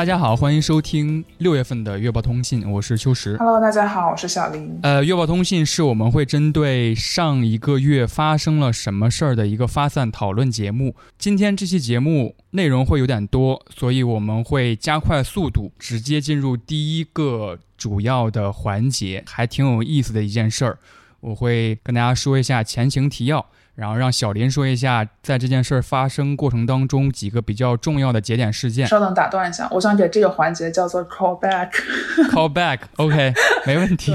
大家好，欢迎收听六月份的月报通信，我是秋实。Hello，大家好，我是小林。呃，月报通信是我们会针对上一个月发生了什么事儿的一个发散讨论节目。今天这期节目内容会有点多，所以我们会加快速度，直接进入第一个主要的环节，还挺有意思的一件事儿。我会跟大家说一下前情提要。然后让小林说一下，在这件事儿发生过程当中几个比较重要的节点事件。稍等，打断一下，我想给这个环节叫做 call back。call back，OK，、没问题。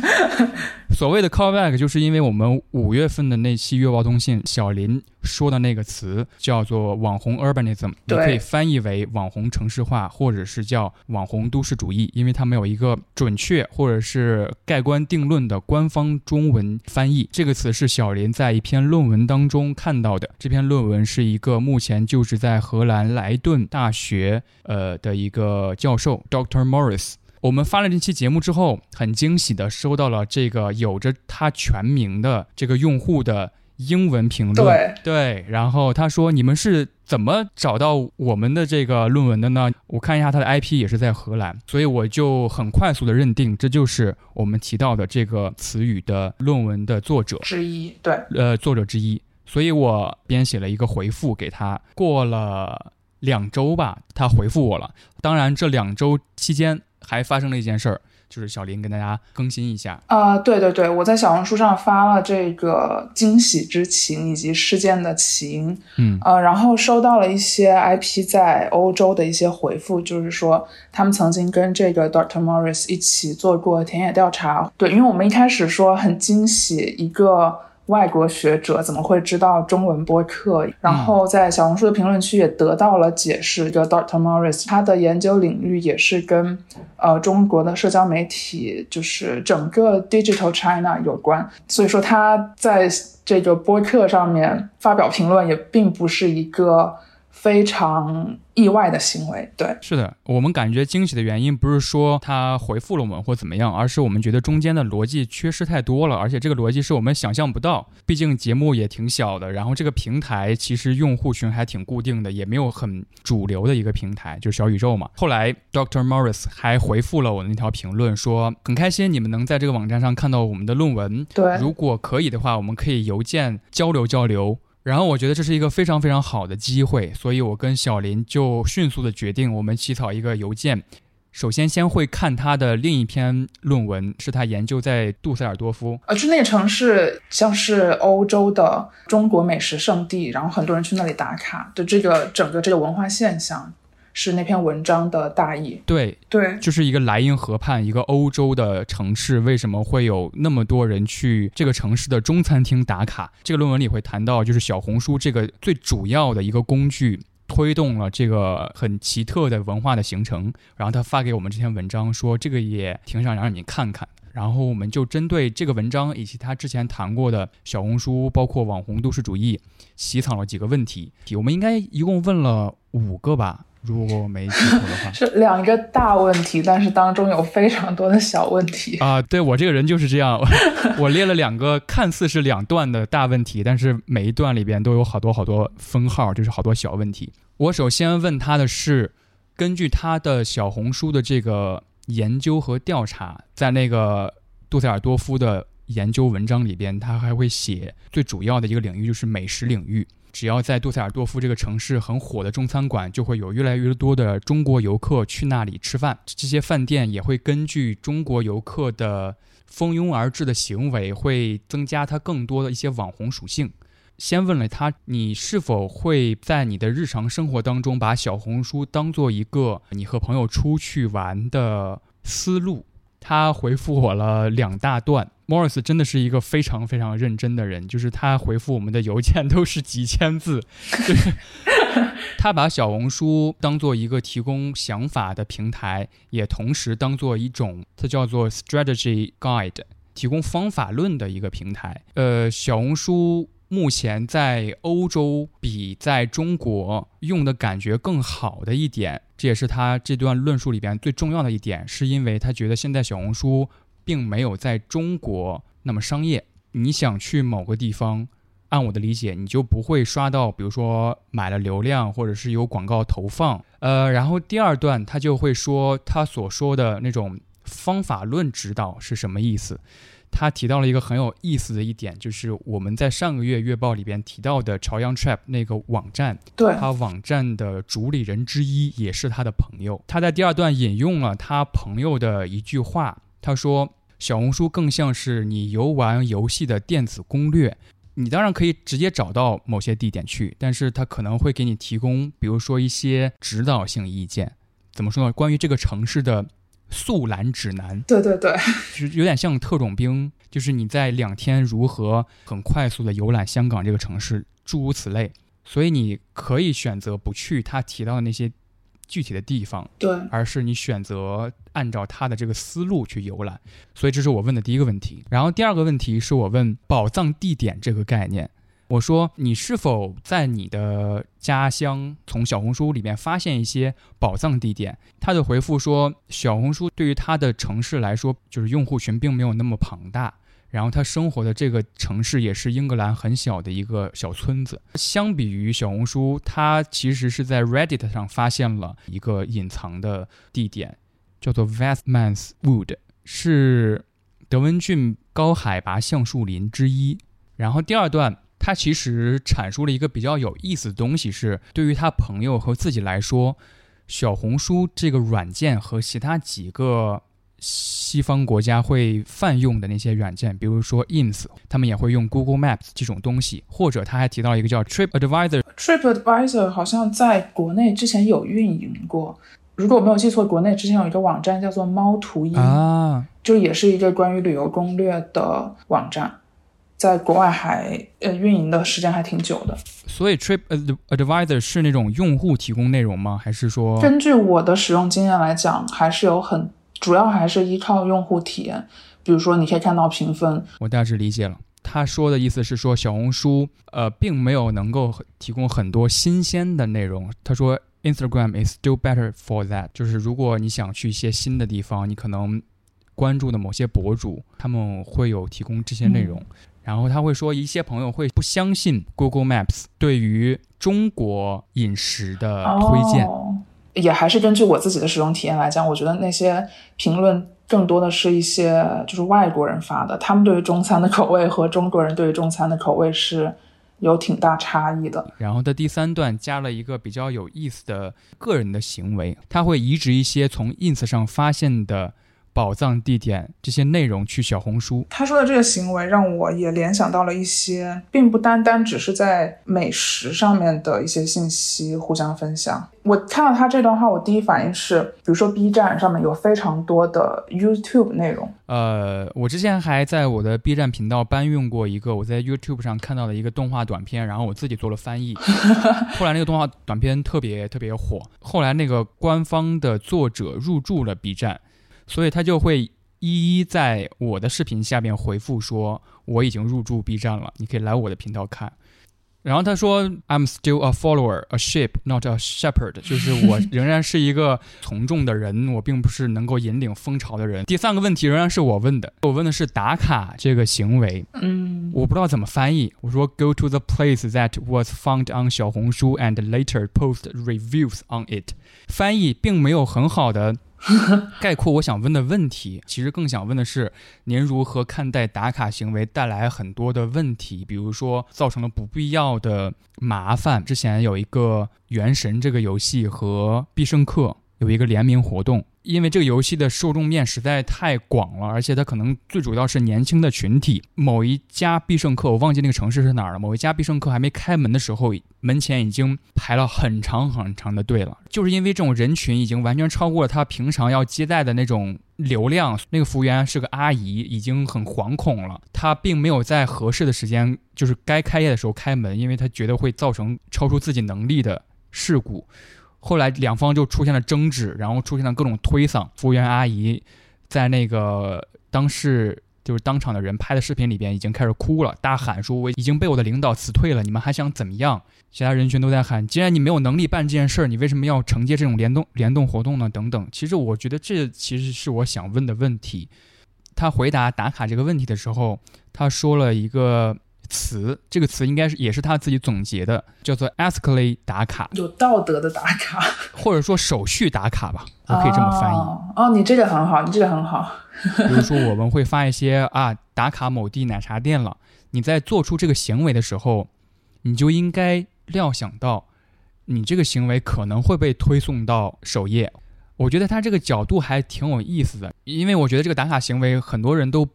所谓的 call back，就是因为我们五月份的那期月报通信，小林说的那个词叫做网红 urbanism，你可以翻译为网红城市化，或者是叫网红都市主义，因为它没有一个准确或者是盖棺定论的官方中文翻译。这个词是小林在一篇论文当中看到的。这篇论文是一个目前就是在荷兰莱顿大学呃的一个教授 Dr. Morris。我们发了这期节目之后，很惊喜的收到了这个有着他全名的这个用户的英文评论。对然后他说：“你们是怎么找到我们的这个论文的呢？”我看一下他的 IP 也是在荷兰，所以我就很快速的认定这就是我们提到的这个词语的论文的作者。之一，对，呃作者之一，所以我编写了一个回复给他。过了两周吧，他回复我了。当然，这两周期间还发生了一件事儿，就是小林跟大家更新一下。呃，对对对，我在小红书上发了这个惊喜之情以及事件的起因，嗯呃，然后收到了一些 IP 在欧洲的一些回复，就是说他们曾经跟这个 Dr. Morris 一起做过田野调查。对，因为我们一开始说很惊喜，一个外国学者怎么会知道中文播客？然后在小红书的评论区也得到了解释，这个 Dr. Morris 他的研究领域也是跟呃中国的社交媒体，就是整个 Digital China 有关，所以说他在这个播客上面发表评论也并不是一个非常意外的行为。对，是的，我们感觉惊喜的原因不是说他回复了我们或怎么样，而是我们觉得中间的逻辑缺失太多了，而且这个逻辑是我们想象不到。毕竟节目也挺小的，然后这个平台其实用户群还挺固定的，也没有很主流的一个平台，就是小宇宙嘛。后来 Dr. Morris 还回复了我的那条评论，说很开心你们能在这个网站上看到我们的论文，对，如果可以的话，我们可以邮件交流交流。然后我觉得这是一个非常非常好的机会，所以我跟小林就迅速的决定，我们起草一个邮件。首先，先会看他的另一篇论文，是他研究在杜塞尔多夫。呃，就那个城市像是欧洲的中国美食圣地，然后很多人去那里打卡的这个整个这个文化现象，是那篇文章的大意。对，对，就是一个莱茵河畔，一个欧洲的城市，为什么会有那么多人去这个城市的中餐厅打卡？这个论文里会谈到，就是小红书这个最主要的一个工具。推动了这个很奇特的文化的形成，然后他发给我们这篇文章说，这个也挺想让你看看。然后我们就针对这个文章以及他之前谈过的小红书，包括网红都市主义，起草了几个问题。我们应该一共问了五个吧，如果我没记错的话。是两个大问题，但是当中有非常多的小问题。啊、对我这个人就是这样，我列了两个看似是两段的大问题，但是每一段里边都有好多好多分号，就是好多小问题。我首先问他的是，根据他的小红书的这个研究和调查，在那个杜塞尔多夫的研究文章里边，他还会写最主要的一个领域就是美食领域。只要在杜塞尔多夫这个城市很火的中餐馆，就会有越来越多的中国游客去那里吃饭。这些饭店也会根据中国游客的蜂拥而至的行为，会增加它更多的一些网红属性。先问了他，你是否会在你的日常生活当中把小红书当做一个你和朋友出去玩的思路？他回复我了两大段。Morris 真的是一个非常非常认真的人，就是他回复我们的邮件都是几千字，就是他把小红书当做一个提供想法的平台，也同时当做一种，它叫做 strategy guide，提供方法论的一个平台。呃，小红书目前在欧洲比在中国用的感觉更好的一点，这也是他这段论述里边最重要的一点，是因为他觉得现在小红书并没有在中国那么商业。你想去某个地方，按我的理解，你就不会刷到，比如说买了流量，或者是有广告投放。呃，然后第二段他就会说他所说的那种方法论指导是什么意思。他提到了一个很有意思的一点，就是我们在上个月月报里边提到的朝阳 Trap 那个网站，对，他网站的主理人之一也是他的朋友。他在第二段引用了他朋友的一句话，他说：“小红书更像是你游玩游戏的电子攻略。”你当然可以直接找到某些地点去，但是他可能会给你提供，比如说一些指导性意见。怎么说呢？关于这个城市的速览指南。对对对，就是有点像特种兵，就是你在两天如何很快速的游览香港这个城市，诸如此类。所以你可以选择不去他提到的那些。具体的地方，对，而是你选择按照他的这个思路去游览，所以这是我问的第一个问题。然后第二个问题是我问宝藏地点这个概念，我说你是否在你的家乡从小红书里面发现一些宝藏地点？他的回复说，小红书对于他的城市来说，就是用户群并没有那么庞大。然后他生活的这个城市也是英格兰很小的一个小村子。相比于小红书，他其实是在 Reddit 上发现了一个隐藏的地点，叫做 Westmans Wood，是德文郡高海拔橡树林之一。然后第二段，他其实阐述了一个比较有意思的东西，是对于他朋友和自己来说，小红书这个软件和其他几个。西方国家会泛用的那些软件，比如说 Ins，他们也会用 Google Maps 这种东西，或者他还提到一个叫 Trip Advisor。Trip Advisor 好像在国内之前有运营过，如果我没有记错，国内之前有一个网站叫做猫图鹰啊，就也是一个关于旅游攻略的网站，在国外还呃运营的时间还挺久的。所以 Trip Advisor 是那种用户提供内容吗？还是说？根据我的使用经验来讲，还是有很。主要还是依靠用户体验，比如说你可以看到评分。我大致理解了，他说的意思是说小红书呃并没有能够提供很多新鲜的内容。他说 Instagram is still better for that，就是如果你想去一些新的地方，你可能关注的某些博主他们会有提供这些内容。然后他会说一些朋友会不相信 Google Maps 对于中国饮食的推荐。也还是根据我自己的使用体验来讲，我觉得那些评论更多的是一些就是外国人发的，他们对于中餐的口味和中国人对于中餐的口味是有挺大差异的。然后的第三段加了一个比较有意思的个人的行为，他会移植一些从 ins 上发现的。宝藏地点这些内容去小红书，他说的这个行为让我也联想到了一些，并不单单只是在美食上面的一些信息互相分享。我看到他这段话，我第一反应是，比如说 B 站上面有非常多的 YouTube 内容。呃，我之前还在我的 B 站频道搬运过一个我在 YouTube 上看到的一个动画短片，然后我自己做了翻译。后来那个动画短片特别特别火，后来那个官方的作者入驻了 B 站。所以他就会一一在我的视频下面回复说我已经入驻 B 站了，你可以来我的频道看。然后他说 I'm still a follower, a sheep, not a shepherd，就是我仍然是一个从众的人，我并不是能够引领风潮的人。第三个问题仍然是我问的，我问的是打卡这个行为，嗯，我不知道怎么翻译。我说 Go to the place that was found on 小红书 and later post reviews on it，翻译并没有很好的。概括我想问的问题，其实更想问的是，您如何看待打卡行为带来很多的问题？比如说，造成了不必要的麻烦。之前有一个《原神》这个游戏和必胜客有一个联名活动。因为这个游戏的受众面实在太广了，而且它可能最主要是年轻的群体。某一家必胜客，我忘记那个城市是哪儿了。某一家必胜客还没开门的时候，门前已经排了很长很长的队了。就是因为这种人群已经完全超过了他平常要接待的那种流量。那个服务员是个阿姨，已经很惶恐了。他并没有在合适的时间，就是该开业的时候开门，因为他觉得会造成超出自己能力的事故。后来两方就出现了争执，然后出现了各种推搡。服务员阿姨在那个当事就是当场的人拍的视频里边已经开始哭了，大喊说：“我已经被我的领导辞退了，你们还想怎么样？”其他人群都在喊：“既然你没有能力办这件事儿，你为什么要承接这种联动联动活动呢？”等等。其实我觉得这其实是我想问的问题。他回答打卡这个问题的时候，他说了一个词，这个词应该是也是他自己总结的，叫做 ethically 打卡，有道德的打卡，或者说手续打卡吧，我可以这么翻译。哦，你这个很好，你这个很好。比如说，我们会发一些啊，打卡某地奶茶店了。你在做出这个行为的时候，你就应该料想到，你这个行为可能会被推送到首页。我觉得他这个角度还挺有意思的，因为我觉得这个打卡行为很多人都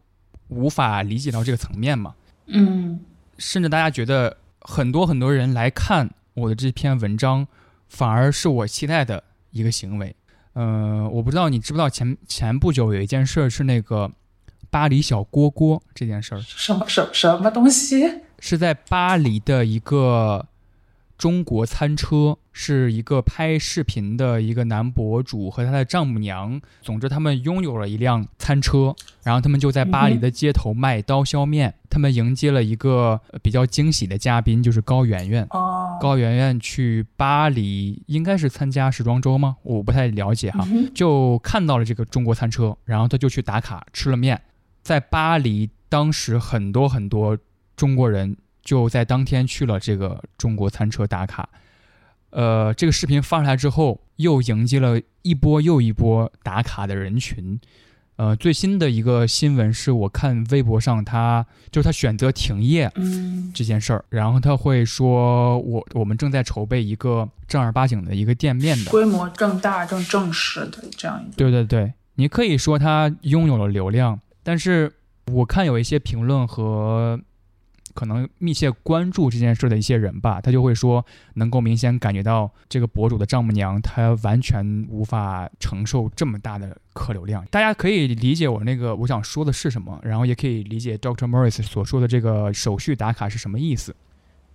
无法理解到这个层面嘛。嗯，甚至大家觉得很多很多人来看我的这篇文章，反而是我期待的一个行为。嗯，我不知道你知不知道前前不久有一件事是那个巴黎小锅锅这件事儿，什么什什么东西？是在巴黎的一个。中国餐车是一个拍视频的一个男博主和他的丈母娘，总之他们拥有了一辆餐车，然后他们就在巴黎的街头卖刀削面。他们迎接了一个比较惊喜的嘉宾，就是高圆圆。哦，高圆圆去巴黎应该是参加时装周吗？我不太了解哈，就看到了这个中国餐车，然后他就去打卡吃了面。在巴黎，当时很多很多中国人。就在当天去了这个中国餐车打卡，呃，这个视频发出来之后，又迎接了一波又一波打卡的人群。呃，最新的一个新闻是我看微博上，他就是他选择停业这件事儿，然后他会说，我我们正在筹备一个正儿八经的一个店面的，规模更大、更正式的这样一个。对对对，你可以说他拥有了流量，但是我看有一些评论和。可能密切关注这件事的一些人吧，他就会说，能够明显感觉到这个博主的丈母娘，她完全无法承受这么大的客流量。大家可以理解我那个我想说的是什么，然后也可以理解 Doctor Morris 所说的这个手续打卡是什么意思。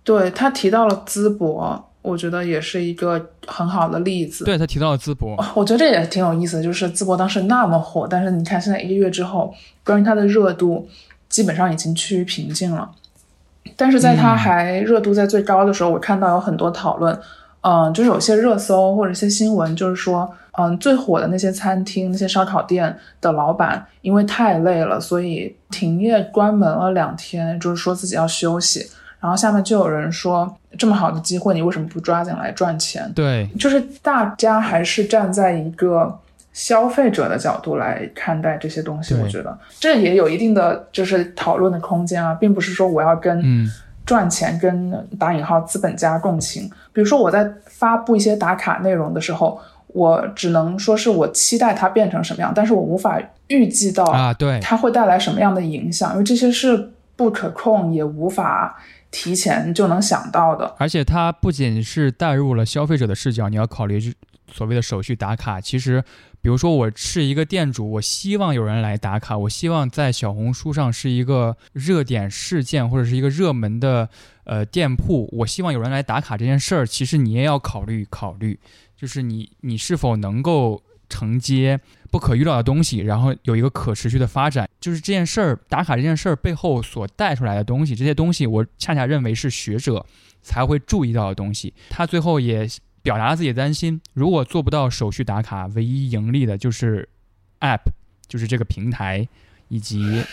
对他提到了淄博，我觉得也是一个很好的例子。对他提到了淄博，我觉得这也挺有意思，就是淄博当时那么火，但是你看现在一个月之后，关于它的热度基本上已经趋于平静了。但是在它还热度在最高的时候，我看到有很多讨论，嗯，就是有些热搜或者一些新闻，就是说，嗯，最火的那些餐厅、那些烧烤店的老板，因为太累了，所以停业关门了两天，就是说自己要休息。然后下面就有人说，这么好的机会，你为什么不抓紧来赚钱？对，就是大家还是站在一个。消费者的角度来看待这些东西，我觉得这也有一定的就是讨论的空间啊，并不是说我要跟赚钱跟打引号资本家共情。比如说我在发布一些打卡内容的时候，我只能说是我期待它变成什么样，但是我无法预计到啊，对，它会带来什么样的影响，因为这些是不可控，也无法提前就能想到的。而且它不仅是带入了消费者的视角，你要考虑所谓的手续打卡，其实。比如说，我是一个店主，我希望有人来打卡，我希望在小红书上是一个热点事件或者是一个热门的呃店铺，我希望有人来打卡这件事儿，其实你也要考虑考虑，就是你你是否能够承接不可预料的东西，然后有一个可持续的发展，就是这件事儿打卡这件事儿背后所带出来的东西，这些东西我恰恰认为是学者才会注意到的东西，他最后也。表达自己的担心，如果做不到手续打卡，唯一盈利的就是 App，就是这个平台以及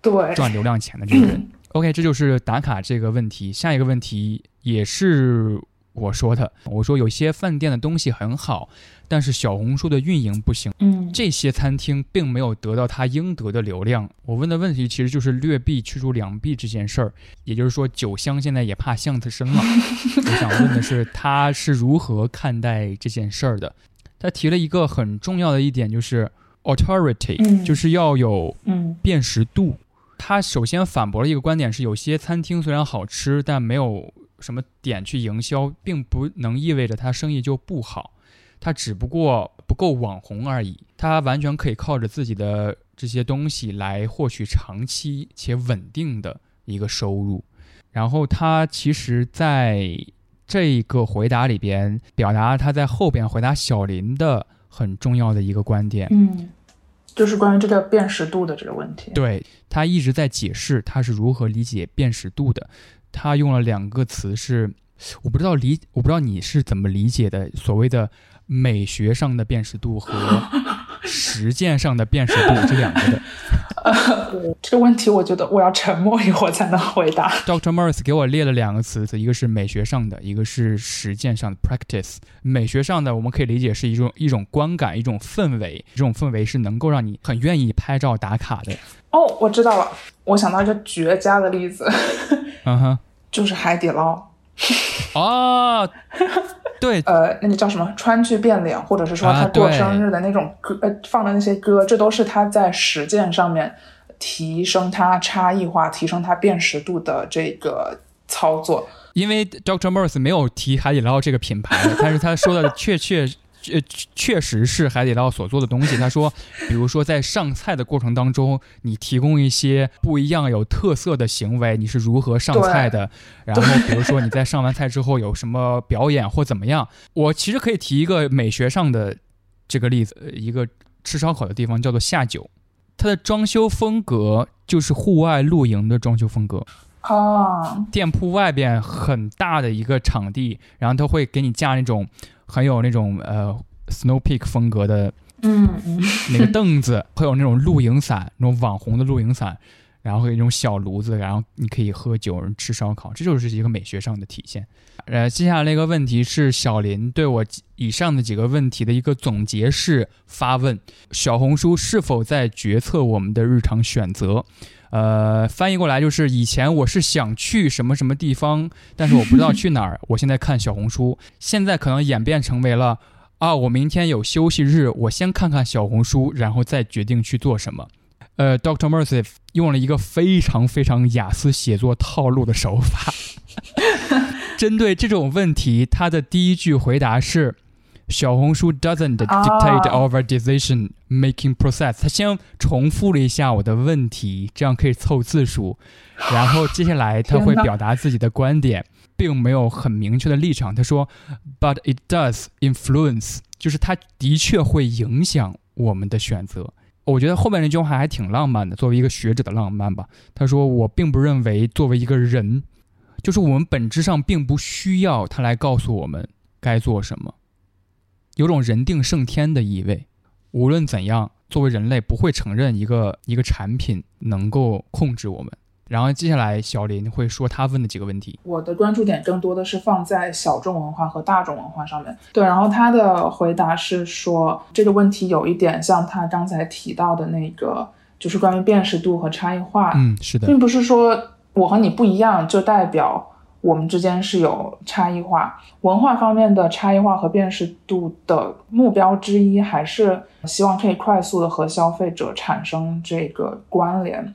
对赚流量钱的这个人。OK，这就是打卡这个问题。下一个问题也是。我说的，我说有些饭店的东西很好，但是小红书的运营不行。嗯，这些餐厅并没有得到它应得的流量。我问的问题其实就是劣币驱逐良币这件事儿，也就是说酒香现在也怕巷子深了。我想问的是，他是如何看待这件事儿的？他提了一个很重要的一点，就是 authority，就是要有辨识度。他首先反驳了一个观点，是有些餐厅虽然好吃，但没有。什么点去营销，并不能意味着他生意就不好，他只不过不够网红而已。他完全可以靠着自己的这些东西来获取长期且稳定的一个收入。然后他其实在这个回答里边表达他在后边回答小林的很重要的一个观点，嗯，就是关于这个辨识度的这个问题。对他一直在解释他是如何理解辨识度的。他用了两个词，是我不知道理，我不知道你是怎么理解的，所谓的美学上的辨识度和 实践上的辨识度这两个的。呃 这个问题，我觉得我要沉默一会儿才能回答。Dr. Morris 给我列了两个词，一个是美学上的，一个是实践上的 practice。美学上的，我们可以理解是一种一种观感，一种氛围，这种氛围是能够让你很愿意拍照打卡的。哦，我知道了，我想到一个绝佳的例子，嗯哼，就是海底捞。哦，对，呃，那个叫什么川剧变脸，或者是说他过生日的那种歌，呃，放的那些歌，这都是他在实践上面提升他差异化、提升他辨识度的这个操作。因为 Doctor Morris 没有提海底捞这个品牌，但是他说的确确。呃，确实是海底捞所做的东西。他说，比如说在上菜的过程当中，你提供一些不一样、有特色的行为，你是如何上菜的？然后，比如说你在上完菜之后有什么表演或怎么样？我其实可以提一个美学上的这个例子，一个吃烧烤的地方叫做下酒，它的装修风格就是户外露营的装修风格。哦，店铺外边很大的一个场地，然后他会给你架那种。很有那种呃，Snow Peak 风格的，嗯，那个凳子，会有那种露营伞，那种网红的露营伞，然后会有那种小炉子，然后你可以喝酒、吃烧烤，这就是一个美学上的体现。呃，接下来一个问题是小林对我以上的几个问题的一个总结式发问：小红书是否在决策我们的日常选择？呃，翻译过来就是以前我是想去什么什么地方，但是我不知道去哪儿。我现在看小红书，现在可能演变成为了啊，我明天有休息日，我先看看小红书，然后再决定去做什么。呃，Doctor Mercy 用了一个非常非常雅思写作套路的手法，针对这种问题，他的第一句回答是。小红书 doesn't dictate our decision making process。他先重复了一下我的问题，这样可以凑字数。然后接下来他会表达自己的观点，并没有很明确的立场。他说，But it does influence，就是它的确会影响我们的选择。我觉得后面那句话还挺浪漫的，作为一个学者的浪漫吧。他说，我并不认为作为一个人，就是我们本质上并不需要他来告诉我们该做什么。有种人定胜天的意味。无论怎样，作为人类不会承认一个一个产品能够控制我们。然后接下来小林会说他问的几个问题。我的关注点更多的是放在小众文化和大众文化上面。对，然后他的回答是说这个问题有一点像他刚才提到的那个，就是关于辨识度和差异化。嗯，是的，并不是说我和你不一样就代表。我们之间是有差异化，文化方面的差异化和辨识度的目标之一，还是希望可以快速的和消费者产生这个关联。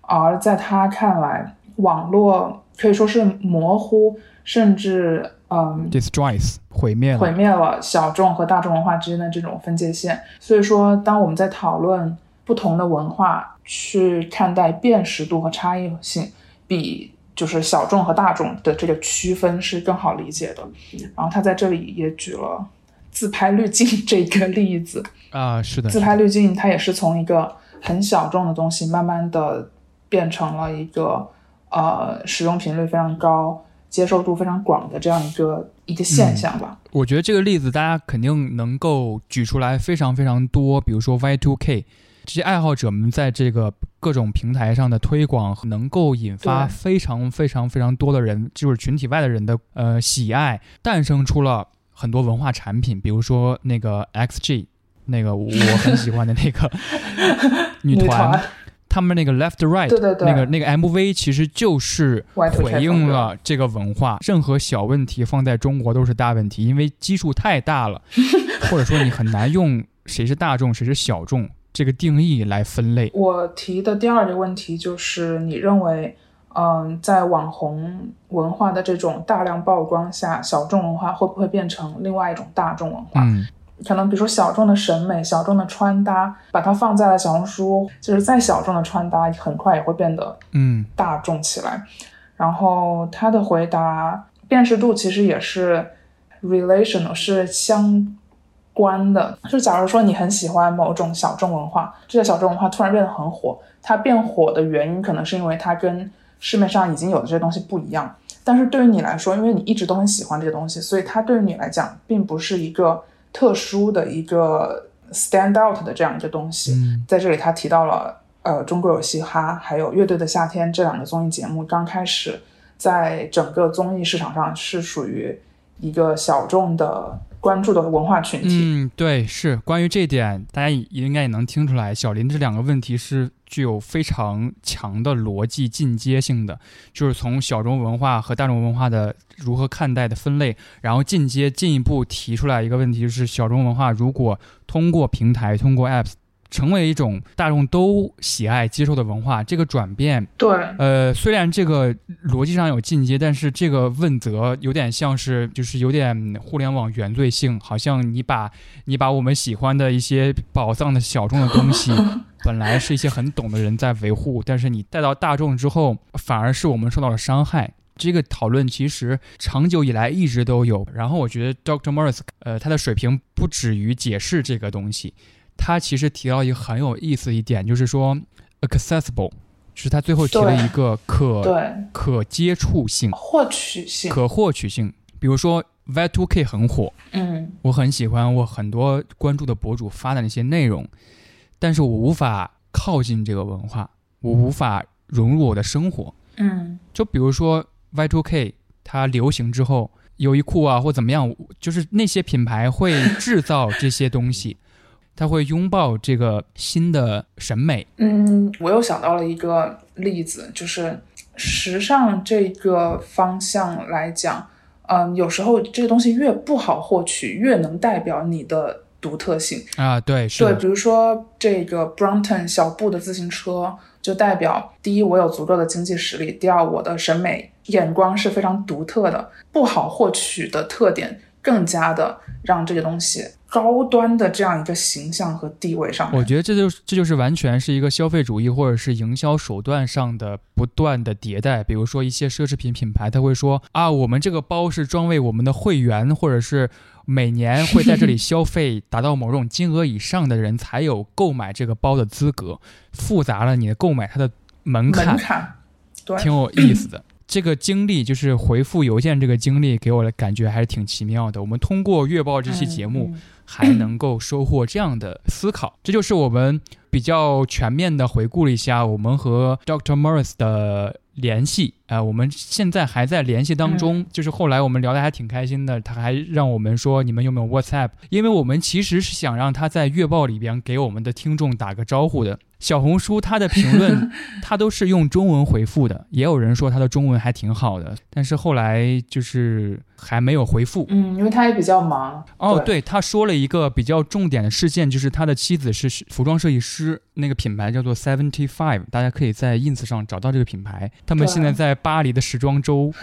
而在他看来，网络可以说是模糊，甚至嗯，destroys 毁灭毁灭了小众和大众文化之间的这种分界线。所以说，当我们在讨论不同的文化去看待辨识度和差异性，比。就是小众和大众的这个区分是更好理解的，然后他在这里也举了自拍滤镜 这个例子啊，是的，自拍滤镜它也是从一个很小众的东西，慢慢的变成了一个呃使用频率非常高、接受度非常广的这样一个一个现象吧。我觉得这个例子大家肯定能够举出来非常非常多，比如说 Y2K。这些爱好者们在这个各种平台上的推广，能够引发非常非常非常多的人，就是群体外的人的呃喜爱，诞生出了很多文化产品，比如说那个 XG，那个我很喜欢的那个 女团，他们那个 Left Right，那个那个 MV 其实就是回应了这个文化。任何小问题放在中国都是大问题，因为基数太大了，或者说你很难用谁是大众谁是小众。这个定义来分类。我提的第二个问题就是，你认为，嗯，在网红文化的这种大量曝光下，小众文化会不会变成另外一种大众文化？嗯，可能比如说小众的审美、小众的穿搭，把它放在了小红书，就是再小众的穿搭，很快也会变得嗯大众起来。然后他的回答，辨识度其实也是 relational，是相。关的，就假如说你很喜欢某种小众文化，这个小众文化突然变得很火，它变火的原因可能是因为它跟市面上已经有的这些东西不一样。但是对于你来说，因为你一直都很喜欢这些东西，所以它对于你来讲并不是一个特殊的一个 stand out 的这样一个东西。在这里，他提到了呃，中国有嘻哈，还有乐队的夏天这两个综艺节目，刚开始在整个综艺市场上是属于一个小众的关注的文化群体。嗯，对，是关于这点，大家也应该也能听出来，小林这两个问题是具有非常强的逻辑进阶性的，就是从小众文化和大众文化的如何看待的分类，然后进阶进一步提出来一个问题，就是小众文化如果通过平台、通过 apps 成为一种大众都喜爱接受的文化，这个转变对，呃，虽然这个逻辑上有进阶，但是这个问责有点像是，就是有点互联网原罪性，好像你把你把我们喜欢的一些宝藏的小众的东西，本来是一些很懂的人在维护，但是你带到大众之后，反而是我们受到了伤害。这个讨论其实长久以来一直都有。然后我觉得 Dr. Morris，呃，他的水平不止于解释这个东西，他其实提到一个很有意思一点，就是说 accessible，就是他最后提了一个可对，可接触性、获取性，可获取性。比如说 Y2K 很火，嗯。我很喜欢我很多关注的博主发的那些内容，但是我无法靠近这个文化，我无法融入我的生活。嗯。就比如说 Y2K 它流行之后，优衣库啊或怎么样，就是那些品牌会制造这些东西，它会拥抱这个新的审美。嗯，我又想到了一个例子，就是时尚这个方向来讲，嗯，有时候这个东西越不好获取，越能代表你的独特性。啊，对，是对，比如说这个 Brompton 小布的自行车，就代表第一，我有足够的经济实力；第二，我的审美眼光是非常独特的，不好获取的特点，更加的让这个东西高端的这样一个形象和地位上面。我觉得这就是这就是完全是一个消费主义或者是营销手段上的不断的迭代。比如说一些奢侈品品牌，他会说啊，我们这个包是专为我们的会员，或者是每年会在这里消费达到某种金额以上的人才有购买这个包的资格，复杂了你的购买它的门槛门。槛，对，挺有意思的。这个经历就是回复邮件这个经历，给我的感觉还是挺奇妙的。我们通过月报这期节目，嗯还能够收获这样的思考，这就是我们比较全面的回顾了一下我们和 Dr. Morris 的联系。呃，我们现在还在联系当中，就是后来我们聊得还挺开心的，他还让我们说你们有没有 WhatsApp，因为我们其实是想让他在月报里边给我们的听众打个招呼的。小红书他的评论，他都是用中文回复的，也有人说他的中文还挺好的，但是后来就是还没有回复。嗯，因为他也比较忙。哦，对对，他说了一个比较重点的事件，就是他的妻子是服装设计师，那个品牌叫做 Seventy Five，大家可以在 ins 上找到这个品牌。他们现在在巴黎的时装周。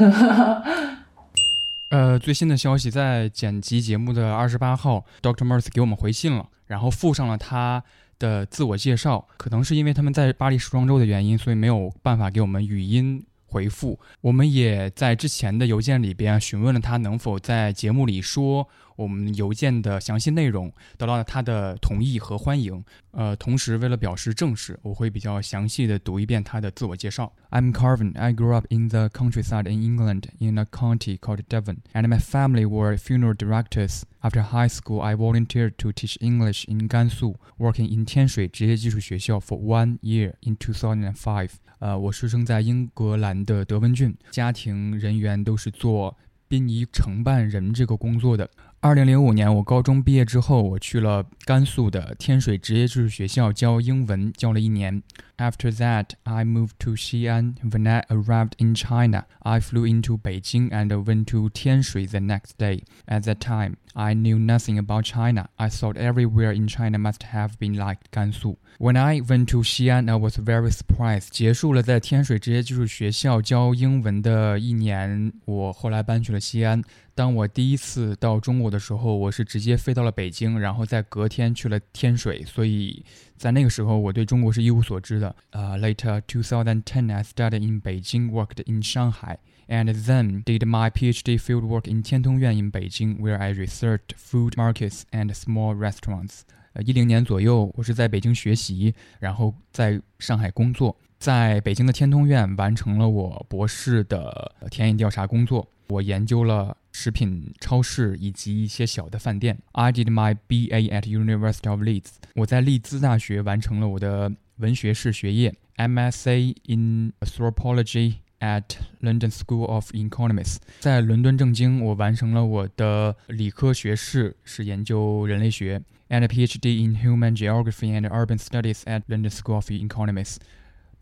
呃，最新的消息，在剪辑节目的二十八号，Dr. Merce 给我们回信了，然后附上了他的自我介绍。可能是因为他们在巴黎时装周的原因，所以没有办法给我们语音回复。我们也在之前的邮件里边询问了他能否在节目里说我们邮件的详细内容，得到了他的同意和欢迎。呃，同时为了表示正式，我会比较详细的读一遍他的自我介绍。I'm Carvin. I grew up in the countryside in England in a county called Devon, and my family were funeral directors. After high school, I volunteered to teach English in Gansu, working in 天水职业技术学校 for one year in 2005. 呃，我出生在英格兰的德文郡，家庭人员都是做殡仪承办人这个工作的。二零零五年，我高中毕业之后，我去了甘肃的天水职业技术学校教英文，教了一年。After that, I moved to Xi'an. When I arrived in China, I flew into Beijing and went to Tianshui the next day. At that time, I knew nothing about China. I thought everywhere in China must have been like Gansu. When I went to Xi'an, I was very surprised. 结束了在天水职业技术学校教英文的一年，我后来搬去了西安。当我第一次到中国的时候，我是直接飞到了北京，然后在隔天去了天水，所以 在那个时候我对中国是一无所知的。呃、l a t e r 2010, I studied in Beijing, worked in Shanghai. And then did my PhD fieldwork in 天通苑 in Beijing, where I researched food markets and small restaurants. 呃，一零年左右，我是在北京学习，然后在上海工作，在北京的天通苑完成了我博士的田野调查工作。我研究了食品超市以及一些小的饭店。I did my BA at University of Leeds。我在利兹大学完成了我的文学士学业，MSA in Anthropology at London School of Economics。在伦敦政经，我完成了我的理科学士，是研究人类学，and a PhD in Human Geography and Urban Studies at London School of Economics。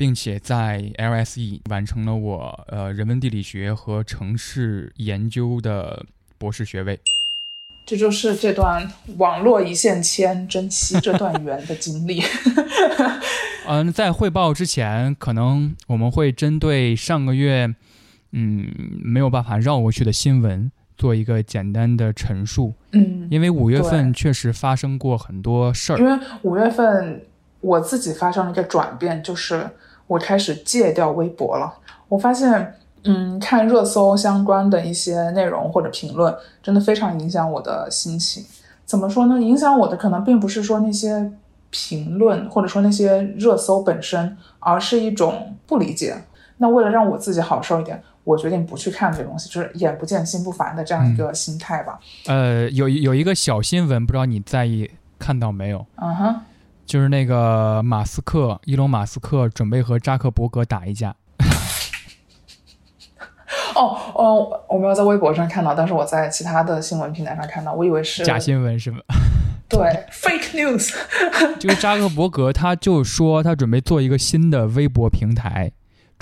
并且在 LSE 完成了我呃人文地理学和城市研究的博士学位。这就是这段网络一线牵，珍惜这段缘的经历。嗯，在汇报之前，可能我们会针对上个月嗯没有办法绕过去的新闻做一个简单的陈述。嗯，因为五月份确实发生过很多事儿。因为五月份我自己发生了一个转变，就是。我开始戒掉微博了。我发现，嗯，看热搜相关的一些内容或者评论，真的非常影响我的心情。怎么说呢？影响我的可能并不是说那些评论，或者说那些热搜本身，而是一种不理解。那为了让我自己好受一点，我决定不去看这些东西，就是眼不见心不烦的这样一个心态吧。呃，有有一个小新闻，不知道你在意看到没有？嗯哼。就是那个马斯克，伊隆马斯克准备和扎克伯格打一架。哦哦，我没有在微博上看到，但是我在其他的新闻平台上看到，我以为是假新闻是吗？对，fake news。就是扎克伯格，他就说他准备做一个新的微博平台。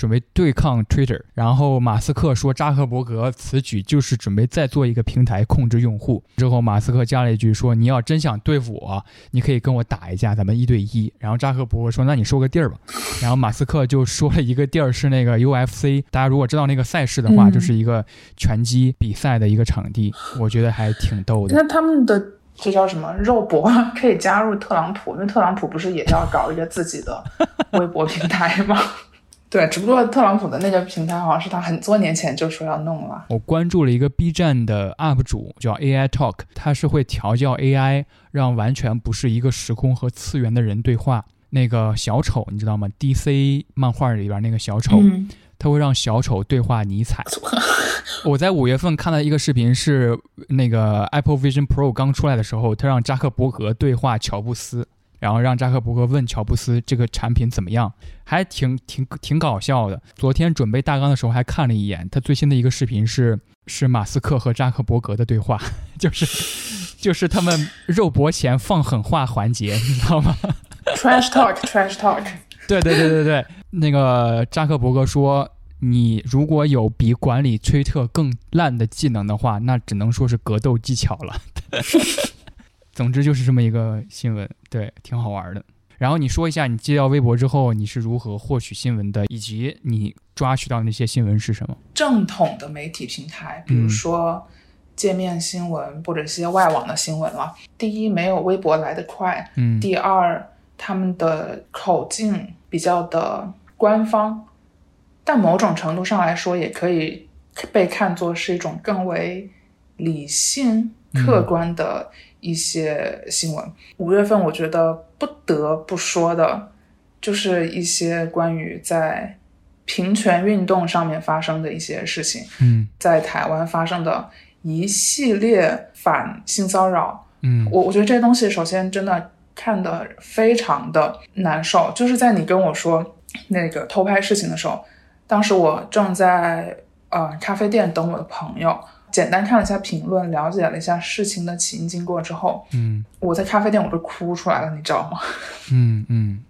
准备对抗 Twitter，然后马斯克说扎克伯格此举就是准备再做一个平台控制用户。之后马斯克加了一句说：“你要真想对付我，你可以跟我打一架，咱们一对一。”然后扎克伯格说：“那你说个地儿吧。”然后马斯克就说了一个地儿是那个 UFC，大家如果知道那个赛事的话，就是一个拳击比赛的一个场地。我觉得还挺逗的。那他们的这叫什么肉搏 可以加入特朗普？因为特朗普不是也要搞一个自己的微博平台吗？对，只不过特朗普的那个平台好像是他很多年前就说要弄了。我关注了一个 B 站的 UP 主叫 AI Talk，他是会调教 AI，让完全不是一个时空和次元的人对话。那个小丑你知道吗？DC 漫画里边那个小丑，他会让小丑对话尼采。我在五月份看到一个视频，是那个 Apple Vision Pro 刚出来的时候，他让扎克伯格对话乔布斯。然后让扎克伯格问乔布斯这个产品怎么样，还挺挺挺搞笑的。昨天准备大纲的时候还看了一眼，他最新的一个视频是是马斯克和扎克伯格的对话，就是就是他们肉搏前放狠话环节，你知道吗？Trash talk，Trash talk。对对对对对，那个扎克伯格说，你如果有比管理推特更烂的技能的话，那只能说是格斗技巧了。总之就是这么一个新闻，对，挺好玩的。然后你说一下，你接到微博之后，你是如何获取新闻的，以及你抓取到那些新闻是什么？正统的媒体平台，比如说界面新闻或者一些外网的新闻了。第一，没有微博来得快；嗯，第二，他们的口径比较的官方，但某种程度上来说，也可以被看作是一种更为理性、客观的。一些新闻，五月份我觉得不得不说的，就是一些关于在平权运动上面发生的一些事情。嗯，在台湾发生的一系列反性骚扰。嗯，我我觉得这些东西首先真的看得非常的难受。就是在你跟我说那个偷拍事情的时候，当时我正在呃咖啡店等我的朋友。简单看了一下评论，了解了一下事情的起因经过之后，嗯，我在咖啡店我都哭出来了，你知道吗？嗯嗯，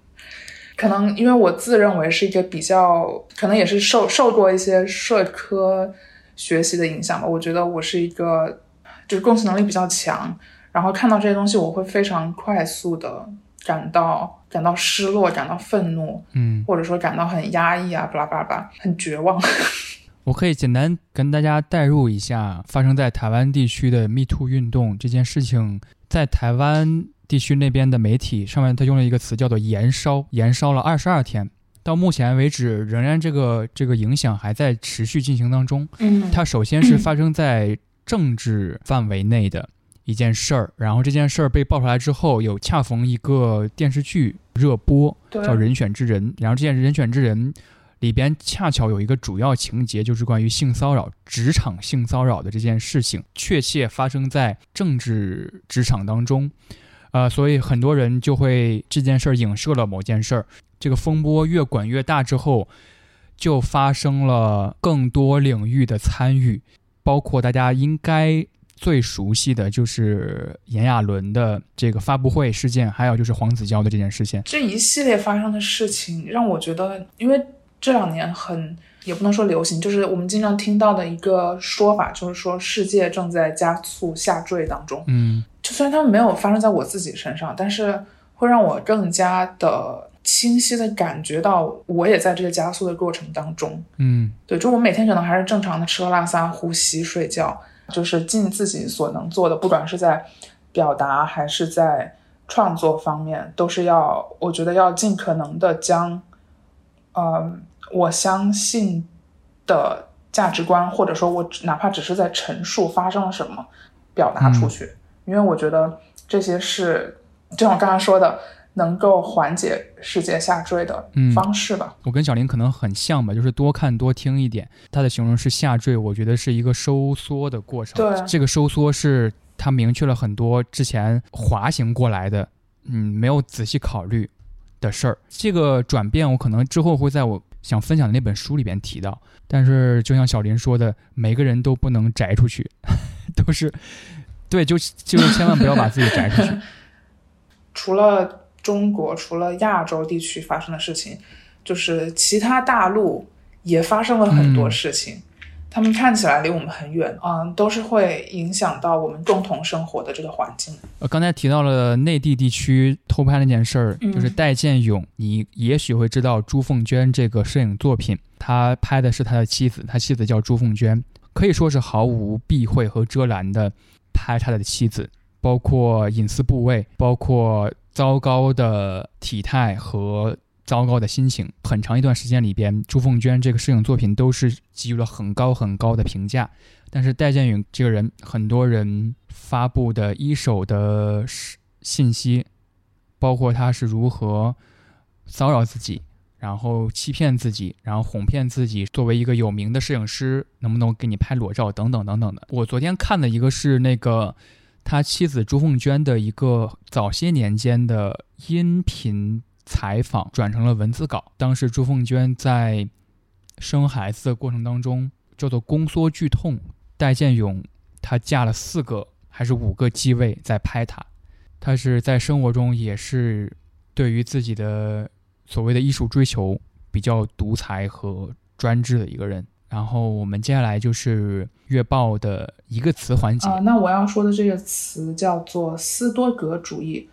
可能因为我自认为是一个比较，可能也是受受过一些社科学习的影响吧。我觉得我是一个就是共情能力比较强，然后看到这些东西，我会非常快速的感到感到失落，感到愤怒，嗯，或者说感到很压抑啊，巴拉巴拉巴，很绝望。我可以简单跟大家代入一下发生在台湾地区的 Me Too 运动这件事情，在台湾地区那边的媒体上面，他用了一个词叫做“延烧”，延烧了二十二天，到目前为止，仍然这个这个影响还在持续进行当中。嗯，它首先是发生在政治范围内的一件事儿，然后这件事儿被爆出来之后，有恰逢一个电视剧热播，叫《人选之人》，然后这件《人选之人》。里边恰巧有一个主要情节，就是关于性骚扰、职场性骚扰的这件事情，确切发生在政治职场当中。呃，所以很多人就会这件事儿影射了某件事儿。这个风波越滚越大之后，就发生了更多领域的参与，包括大家应该最熟悉的就是炎亚纶的这个发布会事件，还有就是黄子佼的这件事情。这一系列发生的事情让我觉得，因为这两年很也不能说流行，就是我们经常听到的一个说法，就是说世界正在加速下坠当中。嗯。就虽然他们没有发生在我自己身上，但是会让我更加的清晰的感觉到，我也在这个加速的过程当中。嗯，对，就我每天可能还是正常的吃喝拉撒、呼吸、睡觉，就是尽自己所能做的，不管是在表达还是在创作方面，都是要，我觉得要尽可能的将，嗯，我相信的价值观，或者说我哪怕只是在陈述发生了什么，表达出去。因为我觉得这些是，就像我刚才说的，能够缓解世界下坠的方式吧。我跟小林可能很像吧，就是多看多听一点。他的形容是下坠，我觉得是一个收缩的过程。对，这个收缩是他明确了很多之前滑行过来的，嗯，没有仔细考虑的事儿。这个转变，我可能之后会在我想分享的那本书里边提到。但是就像小林说的，每个人都不能宅出去，都是。对，就就是千万不要把自己宅出去。除了中国，除了亚洲地区发生的事情，就是其他大陆也发生了很多事情。他们看起来离我们很远，嗯，都是会影响到我们共同生活的这个环境。呃，刚才提到了内地地区偷拍那件事儿，就是戴建勇，你也许会知道朱凤娟这个摄影作品，他拍的是他的妻子，他妻子叫朱凤娟，可以说是毫无避讳和遮拦的。拍他的妻子，包括隐私部位，包括糟糕的体态和糟糕的心情。很长一段时间里边，朱凤娟这个摄影作品都是给予了很高很高的评价。但是戴建勇这个人，很多人发布的一手的信息，包括他是如何骚扰自己。然后欺骗自己，然后哄骗自己，作为一个有名的摄影师，能不能给你拍裸照等等等等的。我昨天看的一个是那个他妻子朱凤娟的一个早些年间的音频采访，转成了文字稿。当时朱凤娟在生孩子的过程当中，叫做宫缩剧痛，戴建勇他架了四个还是五个机位在拍他，他是在生活中也是对于自己的。所谓的艺术追求比较独裁和专制的一个人。然后我们接下来就是月报的一个词环节。那我要说的这个词叫做斯多格主义，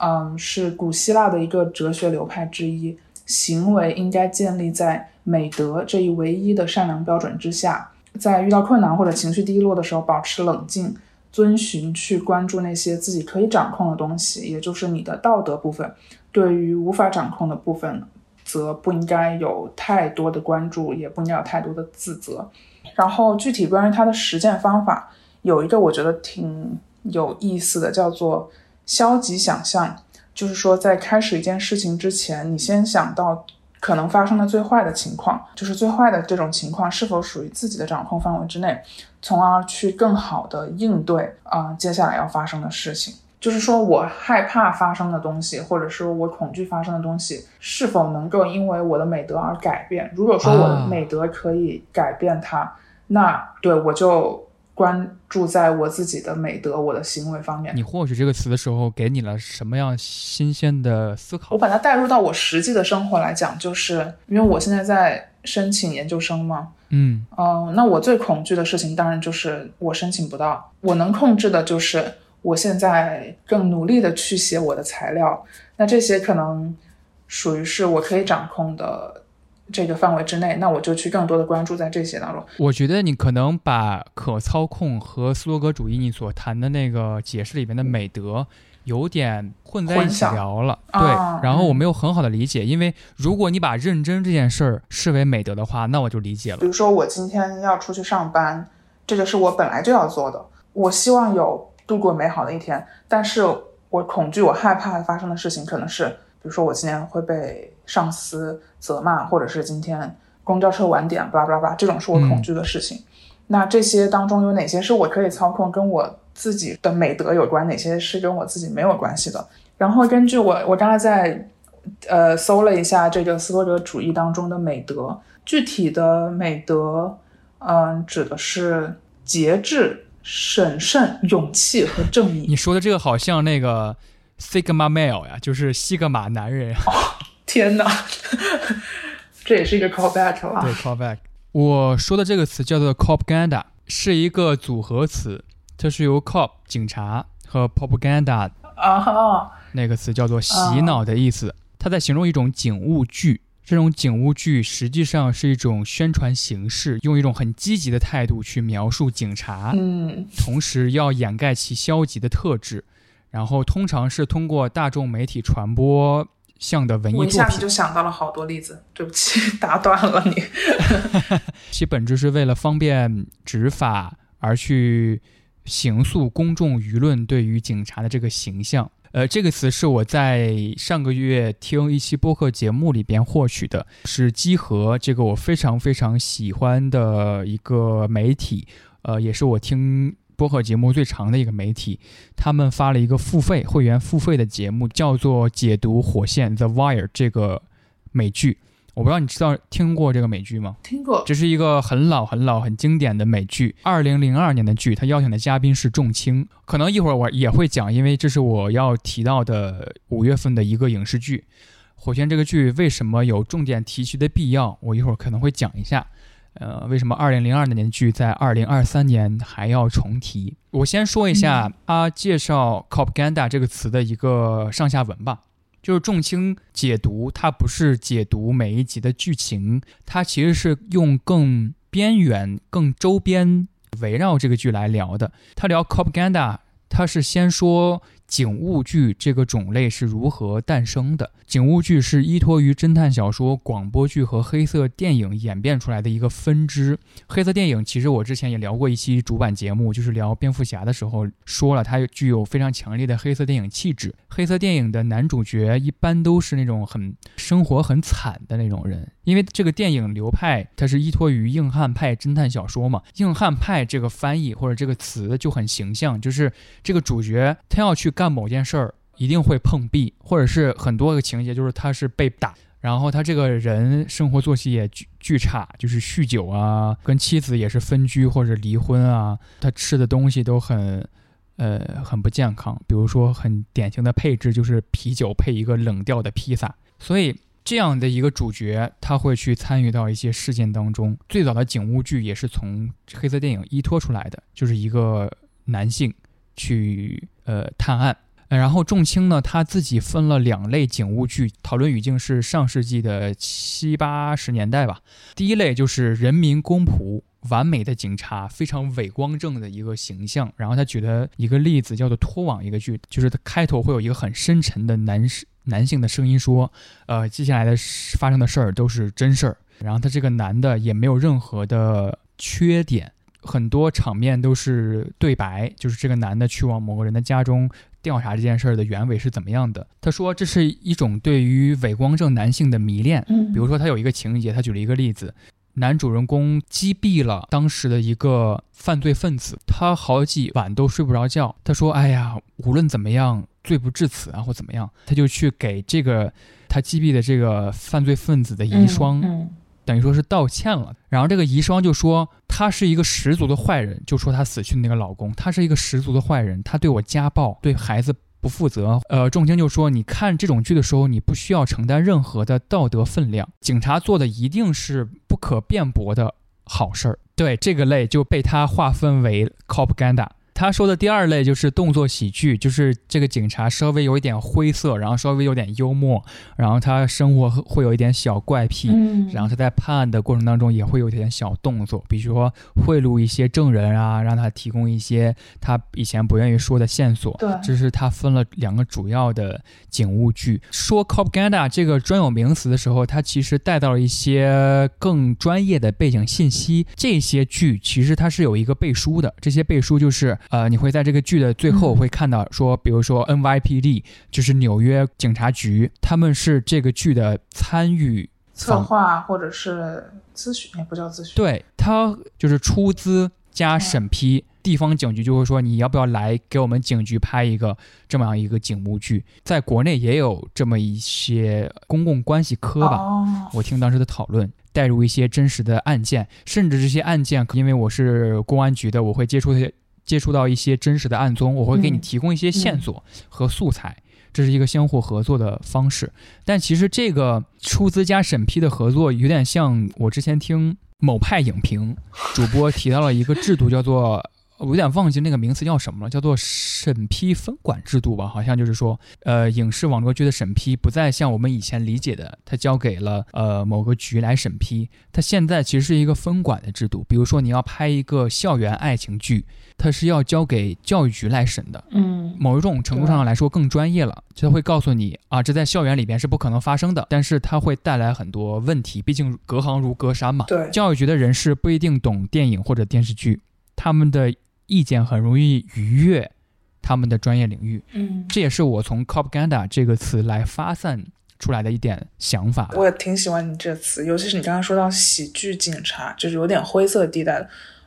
嗯，是古希腊的一个哲学流派之一。行为应该建立在美德这一唯一的善良标准之下，在遇到困难或者情绪低落的时候，保持冷静，遵循去关注那些自己可以掌控的东西，也就是你的道德部分。对于无法掌控的部分，则不应该有太多的关注，也不应该有太多的自责。然后具体关于它的实践方法，有一个我觉得挺有意思的，叫做消极想象。就是说，在开始一件事情之前，你先想到可能发生的最坏的情况，就是最坏的这种情况是否属于自己的掌控范围之内，从而去更好的应对啊接下来要发生的事情。就是说我害怕发生的东西，或者是我恐惧发生的东西，是否能够因为我的美德而改变？如果说我的美德可以改变它，那对我就关注在我自己的美德、我的行为方面。你获取这个词的时候，给你了什么样新鲜的思考？我把它带入到我实际的生活来讲，就是因为我现在在申请研究生嘛，嗯嗯，那我最恐惧的事情当然就是我申请不到，我能控制的就是。我现在更努力的去写我的材料，那这些可能属于是我可以掌控的这个范围之内，那我就去更多的关注在这些当中。我觉得你可能把可操控和斯多格主义你所谈的那个解释里面的美德有点混在一起聊了，对。然后我没有很好的理解，因为如果你把认真这件事儿视为美德的话，那我就理解了。比如说我今天要出去上班，这个是我本来就要做的，我希望有。度过美好的一天，但是我恐惧、我害怕发生的事情可能是，比如说我今天会被上司责骂，或者是今天公交车晚点，巴拉巴拉巴拉，这种是我恐惧的事情。那这些当中有哪些是我可以操控，跟我自己的美德有关？哪些是跟我自己没有关系的？然后根据我，我刚才在呃搜了一下这个斯多葛主义当中的美德，具体的美德，嗯，指的是节制、审慎、勇气和正义。你说的这个好像那个 Sigma male 呀，就是西格玛男人。天哪，这也是一个 callback 了。对，callback。我说的这个词叫做 propaganda，是一个组合词，它是由 cop 警察和 propaganda 啊，那个词叫做洗脑的意思。它在形容一种警务剧，这种警务剧实际上是一种宣传形式，用一种很积极的态度去描述警察，嗯，同时要掩盖其消极的特质，然后通常是通过大众媒体传播。像的文艺作品，我一下子就想到了好多例子。对不起，打断了你。其本质是为了方便执法而去形塑公众舆论对于警察的这个形象。呃，这个词是我在上个月听一期播客节目里边获取的，是基和这个我非常非常喜欢的一个媒体，呃，也是我听。播客节目最长的一个媒体，他们发了一个付费会员付费的节目，叫做《解读火线》The Wire 这个美剧。我不知道你知道听过这个美剧吗？听过，这是一个很老很老很经典的美剧，二零零二年的剧。他邀请的嘉宾是仲青，可能一会儿我也会讲，因为这是我要提到的五月份的一个影视剧《火线》这个剧为什么有重点提及的必要，我一会儿可能会讲一下。呃，为什么二零零二年的剧在二零二三年还要重提？我先说一下他介绍 “propaganda” 这个词的一个上下文吧。就是重青解读，它不是解读每一集的剧情，它其实是用更边缘、更周边围绕这个剧来聊的。他聊 “propaganda”，他是先说。警务剧这个种类是如何诞生的？警务剧是依托于侦探小说、广播剧和黑色电影演变出来的一个分支。黑色电影其实我之前也聊过一期主板节目，就是聊蝙蝠侠的时候说了，它具有非常强烈的黑色电影气质。黑色电影的男主角一般都是那种很生活很惨的那种人，因为这个电影流派它是依托于硬汉派侦探小说嘛。硬汉派这个翻译或者这个词就很形象，就是这个主角他要去。干某件事儿一定会碰壁，或者是很多个情节，就是他是被打，然后他这个人生活作息也巨巨差，就是酗酒啊，跟妻子也是分居或者离婚啊，他吃的东西都很，呃，很不健康。比如说很典型的配置就是啤酒配一个冷掉的披萨，所以这样的一个主角他会去参与到一些事件当中。最早的警务剧也是从黑色电影依托出来的，就是一个男性。去呃探案，然后仲青呢他自己分了两类警务剧，讨论语境是上世纪的七八十年代吧。第一类就是人民公仆，完美的警察，非常伟光正的一个形象。然后他举的一个例子，叫做脱网一个剧，就是他开头会有一个很深沉的男男性的声音说，呃，接下来的发生的事儿都是真事儿。然后他这个男的也没有任何的缺点。很多场面都是对白，就是这个男的去往某个人的家中调查这件事儿的原委是怎么样的。他说这是一种对于伪光正男性的迷恋。嗯，比如说他有一个情节，他举了一个例子：男主人公击毙了当时的一个犯罪分子，他好几晚都睡不着觉。他说：“哎呀，无论怎么样，罪不至此啊，或怎么样。”他就去给这个他击毙的这个犯罪分子的遗孀。等于说是道歉了，然后这个遗孀就说他是一个十足的坏人，就说他死去的那个老公，他是一个十足的坏人，他对我家暴，对孩子不负责。呃，仲青就说，你看这种剧的时候，你不需要承担任何的道德分量，警察做的一定是不可辩驳的好事儿。对这个类就被他划分为 copaganda。他说的第二类就是动作喜剧，就是这个警察稍微有一点灰色，然后稍微有点幽默，然后他生活会有一点小怪癖，然后他在判案的过程当中也会有一点小动作，比如说贿赂一些证人啊，让他提供一些他以前不愿意说的线索。对，这是他分了两个主要的警务剧。说 propaganda 这个专有名词的时候，他其实带到了一些更专业的背景信息。这些剧其实它是有一个背书的，这些背书就是。呃，你会在这个剧的最后会看到说，比如说 NYPD 就是纽约警察局，他们是这个剧的参与策划或者是咨询，也不叫咨询，对他就是出资加审批。地方警局就会说你要不要来给我们警局拍一个这么样一个警务剧，在国内也有这么一些公共关系科吧。我听当时的讨论，带入一些真实的案件，甚至这些案件，因为我是公安局的，我会接触接触到一些真实的案宗，我会给你提供一些线索和素材，这是一个相互合作的方式。但其实这个出资加审批的合作，有点像我之前听某派影评主播提到了一个制度，叫做。我有点忘记那个名词叫什么了，叫做审批分管制度吧？好像就是说，呃，影视网络剧的审批不再像我们以前理解的，它交给了呃某个局来审批，它现在其实是一个分管的制度。比如说你要拍一个校园爱情剧，它是要交给教育局来审的。嗯，某一种程度上来说更专业了，就会告诉你啊，这在校园里边是不可能发生的，但是它会带来很多问题，毕竟隔行如隔山嘛。对，教育局的人士不一定懂电影或者电视剧，他们的。意见很容易逾越他们的专业领域，嗯，这也是我从 “propaganda” 这个词来发散出来的一点想法。我也挺喜欢你这词，尤其是你刚刚说到喜剧警察，就是有点灰色地带。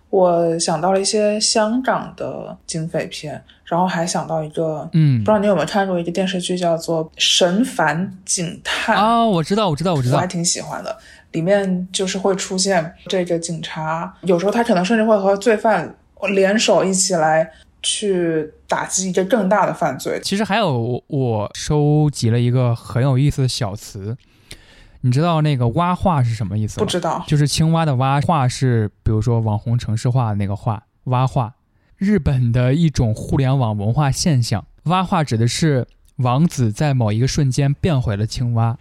我想到了一些香港的警匪片，然后还想到一个，嗯，不知道你有没有看过一个电视剧叫做《神烦警探》啊？我知道，我知道，我知道，我还挺喜欢的。里面就是会出现这个警察，有时候他可能甚至会和罪犯。联手一起来去打击一个更大的犯罪。其实还有，我收集了一个很有意思的小词，你知道那个“蛙化”是什么意思吗？不知道，就是青蛙的“蛙”化是，比如说网红城市化那个“化”，蛙化，日本的一种互联网文化现象。蛙化指的是王子在某一个瞬间变回了青蛙。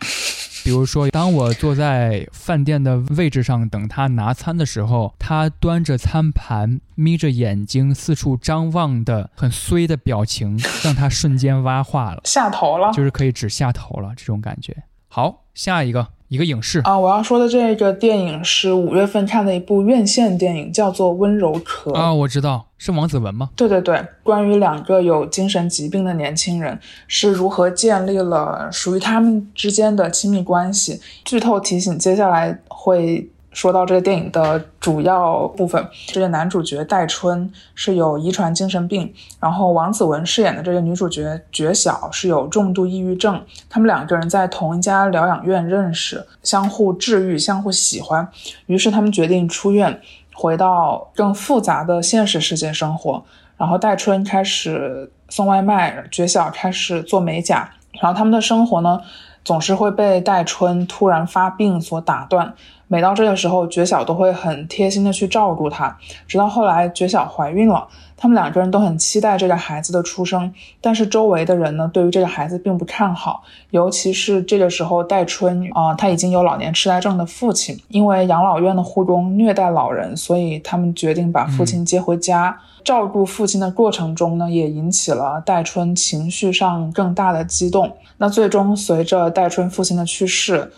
比如说，当我坐在饭店的位置上等他拿餐的时候，他端着餐盘，眯着眼睛四处张望的很衰的表情，让他瞬间挖化了，下头了，就是可以指下头了这种感觉。好，下一个。一个影视啊，我要说的这个电影是五月份看的一部院线电影，叫做《温柔壳》啊，我知道是王子文吗？对对对，关于两个有精神疾病的年轻人是如何建立了属于他们之间的亲密关系。剧透提醒，接下来会。说到这个电影的主要部分，这个男主角戴春是有遗传精神病，然后王子文饰演的这个女主角觉晓是有重度抑郁症。他们两个人在同一家疗养院认识，相互治愈，相互喜欢。于是他们决定出院，回到更复杂的现实世界生活。然后戴春开始送外卖，觉晓开始做美甲。然后他们的生活呢，总是会被戴春突然发病所打断。每到这个时候，觉晓都会很贴心的去照顾她，直到后来觉晓怀孕了，他们两个人都很期待这个孩子的出生，但是周围的人呢，对于这个孩子并不看好，尤其是这个时候，戴春啊，他已经有老年痴呆症的父亲，因为养老院的护工虐待老人，所以他们决定把父亲接回家，照顾父亲的过程中呢，也引起了戴春情绪上更大的激动，那最终随着戴春父亲的去世。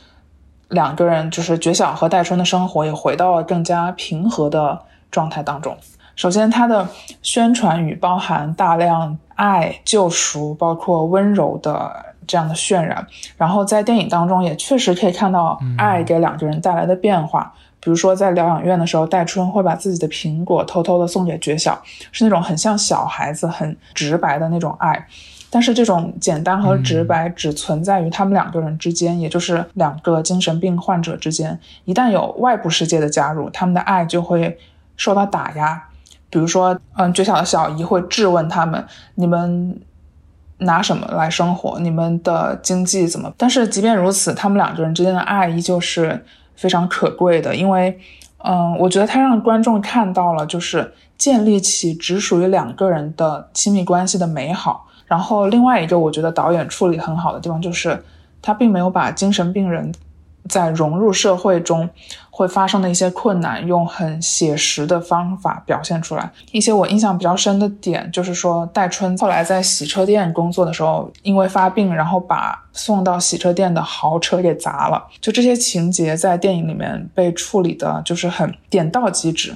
两个人就是觉晓和戴春的生活也回到了更加平和的状态当中。首先，它的宣传语包含大量爱、救赎，包括温柔的这样的渲染。然后在电影当中也确实可以看到爱给两个人带来的变化。比如说在疗养院的时候，戴春会把自己的苹果偷偷的送给觉晓，是那种很像小孩子、很直白的那种爱。但是这种简单和直白只存在于他们两个人之间，也就是两个精神病患者之间。一旦有外部世界的加入，他们的爱就会受到打压。比如说，嗯，觉晓的小姨会质问他们：“你们拿什么来生活？你们的经济怎么？”但是即便如此，他们两个人之间的爱依旧是非常可贵的，因为，嗯，我觉得他让观众看到了，就是建立起只属于两个人的亲密关系的美好。然后另外一个我觉得导演处理很好的地方，就是他并没有把精神病人在融入社会中会发生的一些困难，用很写实的方法表现出来。一些我印象比较深的点，就是说戴春后来在洗车店工作的时候，因为发病，然后把送到洗车店的豪车给砸了。就这些情节在电影里面被处理的，就是很点到即止。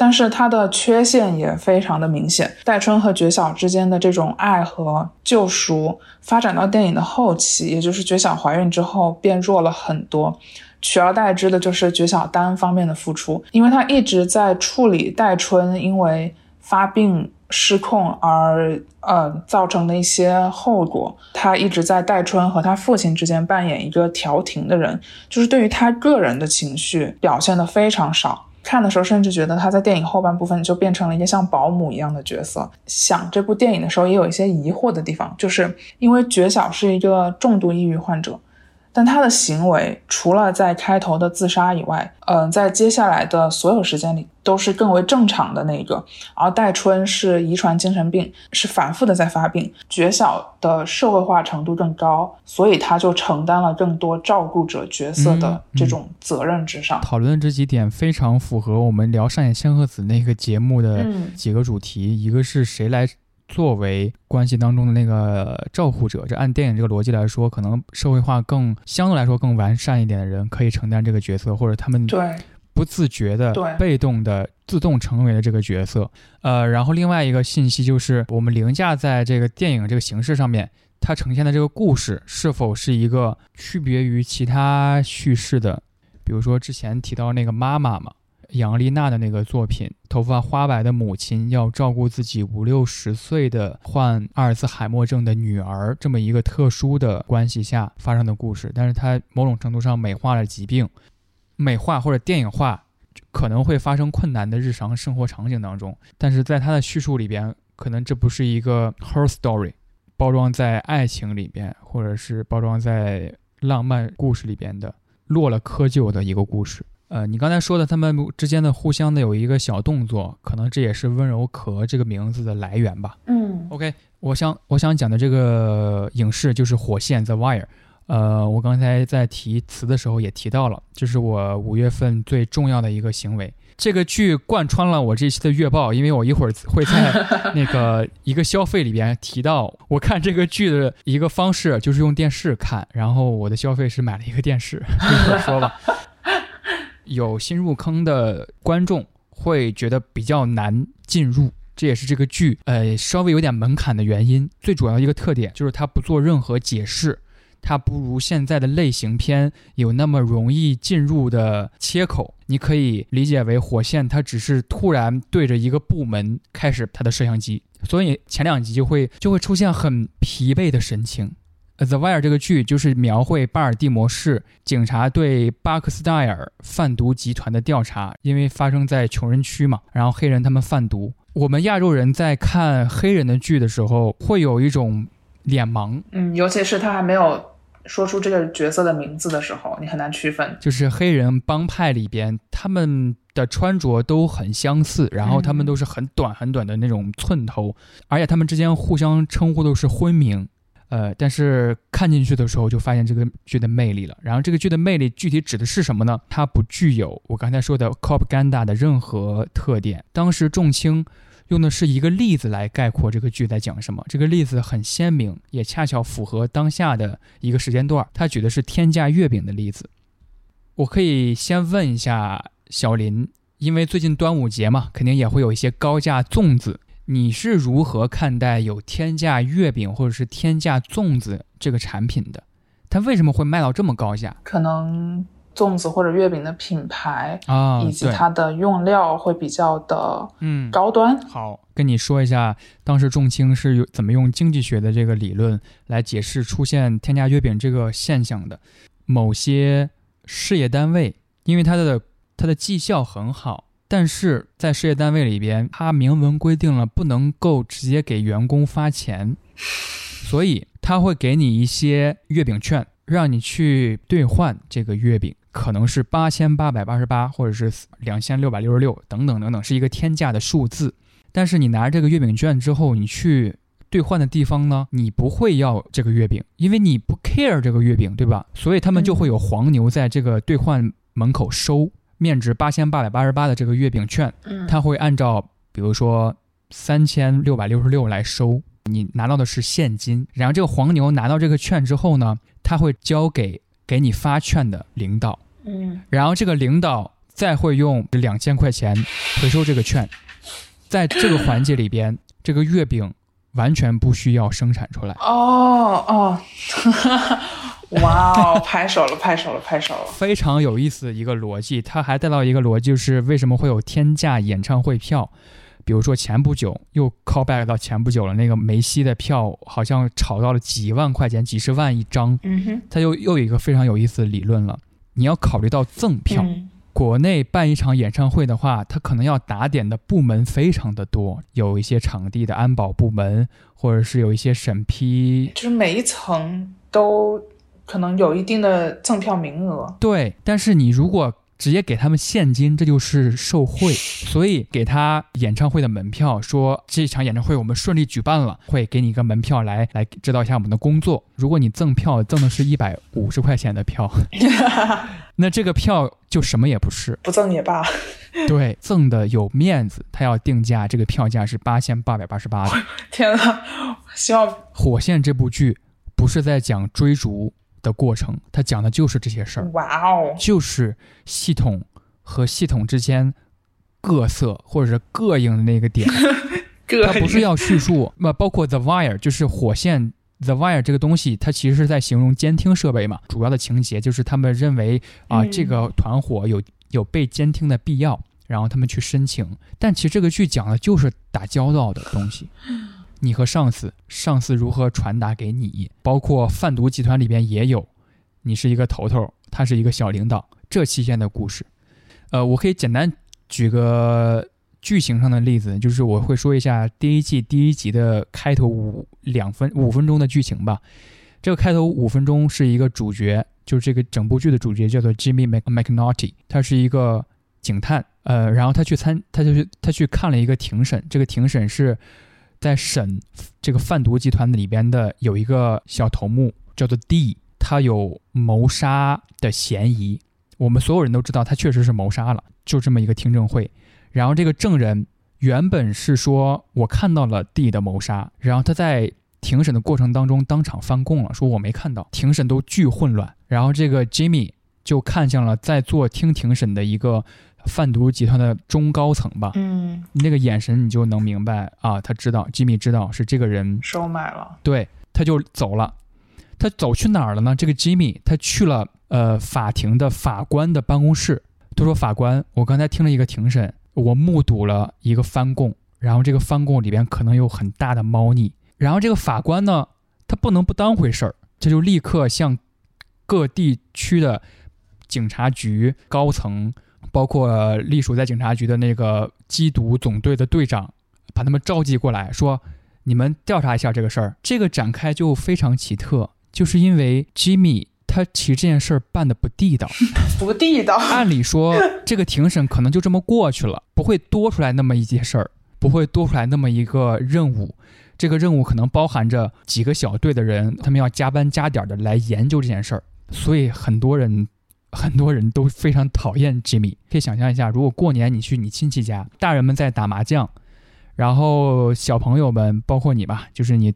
但是它的缺陷也非常的明显。戴春和觉晓之间的这种爱和救赎，发展到电影的后期，也就是觉晓怀孕之后变弱了很多，取而代之的就是觉晓单方面的付出，因为他一直在处理戴春因为发病失控而呃造成的一些后果，他一直在戴春和他父亲之间扮演一个调停的人，就是对于他个人的情绪表现的非常少。看的时候，甚至觉得他在电影后半部分就变成了一个像保姆一样的角色。想这部电影的时候，也有一些疑惑的地方，就是因为觉晓是一个重度抑郁患者。但他的行为除了在开头的自杀以外，嗯，在接下来的所有时间里都是更为正常的那个。而戴春是遗传精神病，是反复的在发病。觉晓的社会化程度更高，所以他就承担了更多照顾者角色的这种责任之上。讨论这几点非常符合我们聊上野千鹤子那个节目的几个主题，一个是谁来。作为关系当中的那个照护者，这按电影这个逻辑来说，可能社会化更相对来说更完善一点的人可以承担这个角色，或者他们对不自觉的、被动的、自动成为了这个角色。呃，然后另外一个信息就是，我们凌驾在这个电影这个形式上面，它呈现的这个故事是否是一个区别于其他叙事的？比如说之前提到那个妈妈嘛。杨丽娜的那个作品，头发花白的母亲要照顾自己五六十岁的患阿尔茨海默症的女儿，这么一个特殊的关系下发生的故事。但是它某种程度上美化了疾病，美化或者电影化可能会发生困难的日常生活场景当中。但是在他的叙述里边，可能这不是一个 her story，包装在爱情里边，或者是包装在浪漫故事里边的落了窠臼的一个故事。呃，你刚才说的他们之间的互相的有一个小动作，可能这也是温柔壳这个名字的来源吧。嗯，OK，我想我想讲的这个影视就是《火线》The Wire。呃，我刚才在提词的时候也提到了，这是我五月份最重要的一个行为。这个剧贯穿了我这期的月报，因为我一会儿会在 那个一个消费里边提到，我看这个剧的一个方式就是用电视看，然后我的消费是买了一个电视。一会儿说吧。有新入坑的观众会觉得比较难进入，这也是这个剧呃稍微有点门槛的原因。最主要一个特点就是它不做任何解释，它不如现在的类型片有那么容易进入的切口。你可以理解为火线它只是突然对着一个部门开始它的摄像机，所以前两集就会就会出现很疲惫的神情。《The Wire》这个剧就是描绘巴尔的摩市警察对巴克斯戴尔贩毒集团的调查，因为发生在穷人区嘛，然后黑人他们贩毒。我们亚洲人在看黑人的剧的时候，会有一种脸盲，嗯，尤其是他还没有说出这个角色的名字的时候，你很难区分。就是黑人帮派里边，他们的穿着都很相似，然后他们都是很短很短的那种寸头，而且他们之间互相称呼都是昏名。呃，但是看进去的时候就发现这个剧的魅力了。然后这个剧的魅力具体指的是什么呢？它不具有我刚才说的 cop ganda 的任何特点。当时仲青用的是一个例子来概括这个剧在讲什么。这个例子很鲜明，也恰巧符合当下的一个时间段。他举的是天价月饼的例子。我可以先问一下小林，因为最近端午节嘛，肯定也会有一些高价粽子。你是如何看待有天价月饼或者是天价粽子这个产品的？它为什么会卖到这么高价？可能粽子或者月饼的品牌啊，以及它的用料会比较的嗯高端。好，跟你说一下，当时仲青是有怎么用经济学的这个理论来解释出现天价月饼这个现象的。某些事业单位，因为它的它的绩效很好。但是在事业单位里边，他明文规定了不能够直接给员工发钱，所以他会给你一些月饼券，让你去兑换这个月饼，可能是八千八百八十八，或者是两千六百六十六，等等等等，是一个天价的数字。但是你拿这个月饼券之后，你去兑换的地方呢，你不会要这个月饼，因为你不 care 这个月饼，对吧？所以他们就会有黄牛在这个兑换门口收。面值八千八百八十八的这个月饼券，它会按照比如说三千六百六十六来收，你拿到的是现金。然后这个黄牛拿到这个券之后呢，他会交给给你发券的领导，嗯，然后这个领导再会用两千块钱回收这个券，在这个环节里边，这个月饼完全不需要生产出来。哦哦，哇哦，拍手了，拍手了，拍手了！非常有意思的一个逻辑，它还带到一个逻辑，就是为什么会有天价演唱会票？比如说前不久又 call back 到前不久了，那个梅西的票好像炒到了几万块钱、几十万一张。嗯哼，它又又有一个非常有意思的理论了，你要考虑到赠票。嗯国内办一场演唱会的话，他可能要打点的部门非常的多，有一些场地的安保部门，或者是有一些审批。就是每一层都可能有一定的赠票名额。对，但是你如果直接给他们现金，这就是受贿。所以给他演唱会的门票，说这场演唱会我们顺利举办了，会给你一个门票来来指导一下我们的工作。如果你赠票赠的是一百五十块钱的票，那这个票就什么也不是。不赠也罢。对，赠的有面子，他要定价，这个票价是八千八百八十八的。天呐，希望《火线》这部剧不是在讲追逐的过程，它讲的就是这些事儿，哇哦，就是系统和系统之间各色或者是膈应的那个点。个它不是要叙述，那包括 The Wire，就是火线 The Wire 这个东西，它其实是在形容监听设备嘛。主要的情节就是他们认为啊，嗯这个团伙有有被监听的必要，然后他们去申请。但其实这个剧讲的就是打交道的东西，你和上司，上司如何传达给你，包括贩毒集团里边也有，你是一个头头，他是一个小领导，这期间的故事。呃，我可以简单举个剧情上的例子，就是我会说一下第一季第一集的开头五两分五分钟的剧情吧。这个开头五分钟是一个主角，就是这个整部剧的主角叫做 Jimmy Mc McNaughty，他是一个警探，呃，然后他去参，他就去他去看了一个庭审，这个庭审是在审这个贩毒集团里边的有一个小头目叫做 D，他有谋杀的嫌疑，我们所有人都知道他确实是谋杀了，就这么一个听证会。然后这个证人原本是说我看到了 D 的谋杀，然后他在庭审的过程当中当场翻供了，说我没看到，庭审都巨混乱。然后这个 Jimmy 就看向了在做听庭审的一个贩毒集团的中高层吧，嗯，那个眼神你就能明白啊，他知道 Jimmy 知道是这个人收买了。对，他就走了。他走去哪儿了呢？这个 Jimmy 他去了呃法庭的法官的办公室。他说：“法官，我刚才听了一个庭审，我目睹了一个翻供，然后这个翻供里边可能有很大的猫腻。然后这个法官呢，他不能不当回事儿，他就立刻向各地区的警察局高层，包括隶属在警察局的那个缉毒总队的队长，把他们召集过来，说。”你们调查一下这个事儿。这个展开就非常奇特，就是因为 Jimmy 他其实这件事儿办的不地道。不地道。按理说，这个庭审可能就这么过去了，不会多出来那么一件事儿，不会多出来那么一个任务。这个任务可能包含着几个小队的人，他们要加班加点的来研究这件事儿。所以很多人，很多人都非常讨厌 Jimmy。可以想象一下，如果过年你去你亲戚家，大人们在打麻将。然后小朋友们，包括你吧，就是你，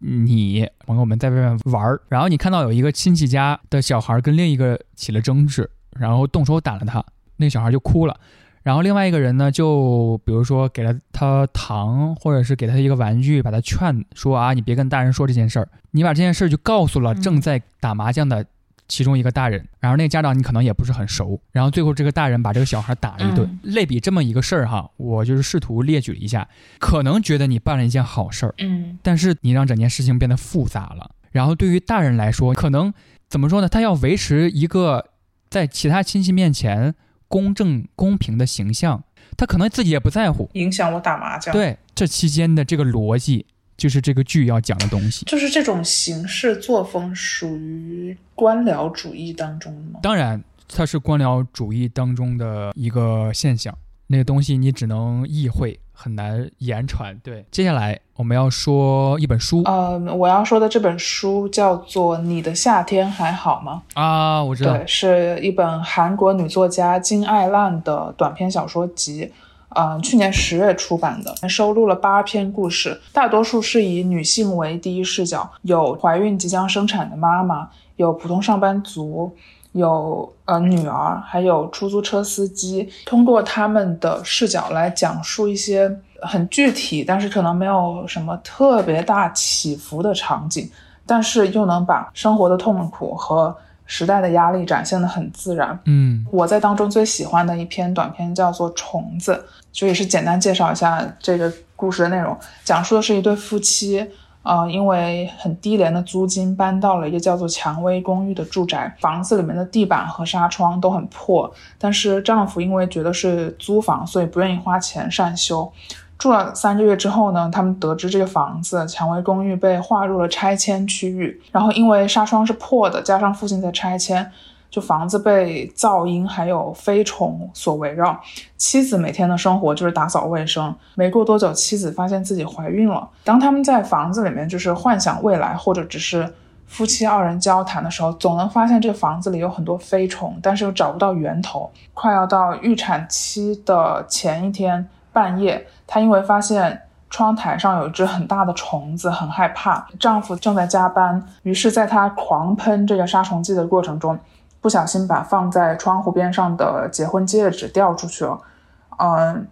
你朋友们在外面玩儿，然后你看到有一个亲戚家的小孩跟另一个起了争执，然后动手打了他，那个小孩就哭了，然后另外一个人呢，就比如说给了他糖，或者是给他一个玩具，把他劝说啊，你别跟大人说这件事儿，你把这件事儿就告诉了正在打麻将的。其中一个大人，然后那个家长你可能也不是很熟，然后最后这个大人把这个小孩打了一顿。嗯、类比这么一个事儿哈，我就是试图列举了一下，可能觉得你办了一件好事儿，嗯，但是你让整件事情变得复杂了。然后对于大人来说，可能怎么说呢？他要维持一个在其他亲戚面前公正公平的形象，他可能自己也不在乎，影响我打麻将。对，这期间的这个逻辑。就是这个剧要讲的东西，就是这种形式作风属于官僚主义当中吗？当然，它是官僚主义当中的一个现象。那个东西你只能意会，很难言传。对，接下来我们要说一本书。呃，我要说的这本书叫做《你的夏天还好吗》啊，我知道，对，是一本韩国女作家金爱烂的短篇小说集。嗯，去年十月出版的，收录了八篇故事，大多数是以女性为第一视角，有怀孕即将生产的妈妈，有普通上班族，有呃女儿，还有出租车司机，通过他们的视角来讲述一些很具体，但是可能没有什么特别大起伏的场景，但是又能把生活的痛苦和时代的压力展现的很自然。嗯，我在当中最喜欢的一篇短片叫做《虫子》，就也是简单介绍一下这个故事的内容，讲述的是一对夫妻。呃，因为很低廉的租金，搬到了一个叫做蔷薇公寓的住宅。房子里面的地板和纱窗都很破，但是丈夫因为觉得是租房，所以不愿意花钱善修。住了三个月之后呢，他们得知这个房子蔷薇公寓被划入了拆迁区域，然后因为纱窗是破的，加上附近在拆迁。就房子被噪音还有飞虫所围绕，妻子每天的生活就是打扫卫生。没过多久，妻子发现自己怀孕了。当他们在房子里面就是幻想未来，或者只是夫妻二人交谈的时候，总能发现这个房子里有很多飞虫，但是又找不到源头。快要到预产期的前一天半夜，她因为发现窗台上有一只很大的虫子，很害怕。丈夫正在加班，于是在她狂喷这个杀虫剂的过程中。不小心把放在窗户边上的结婚戒指掉出去了，嗯，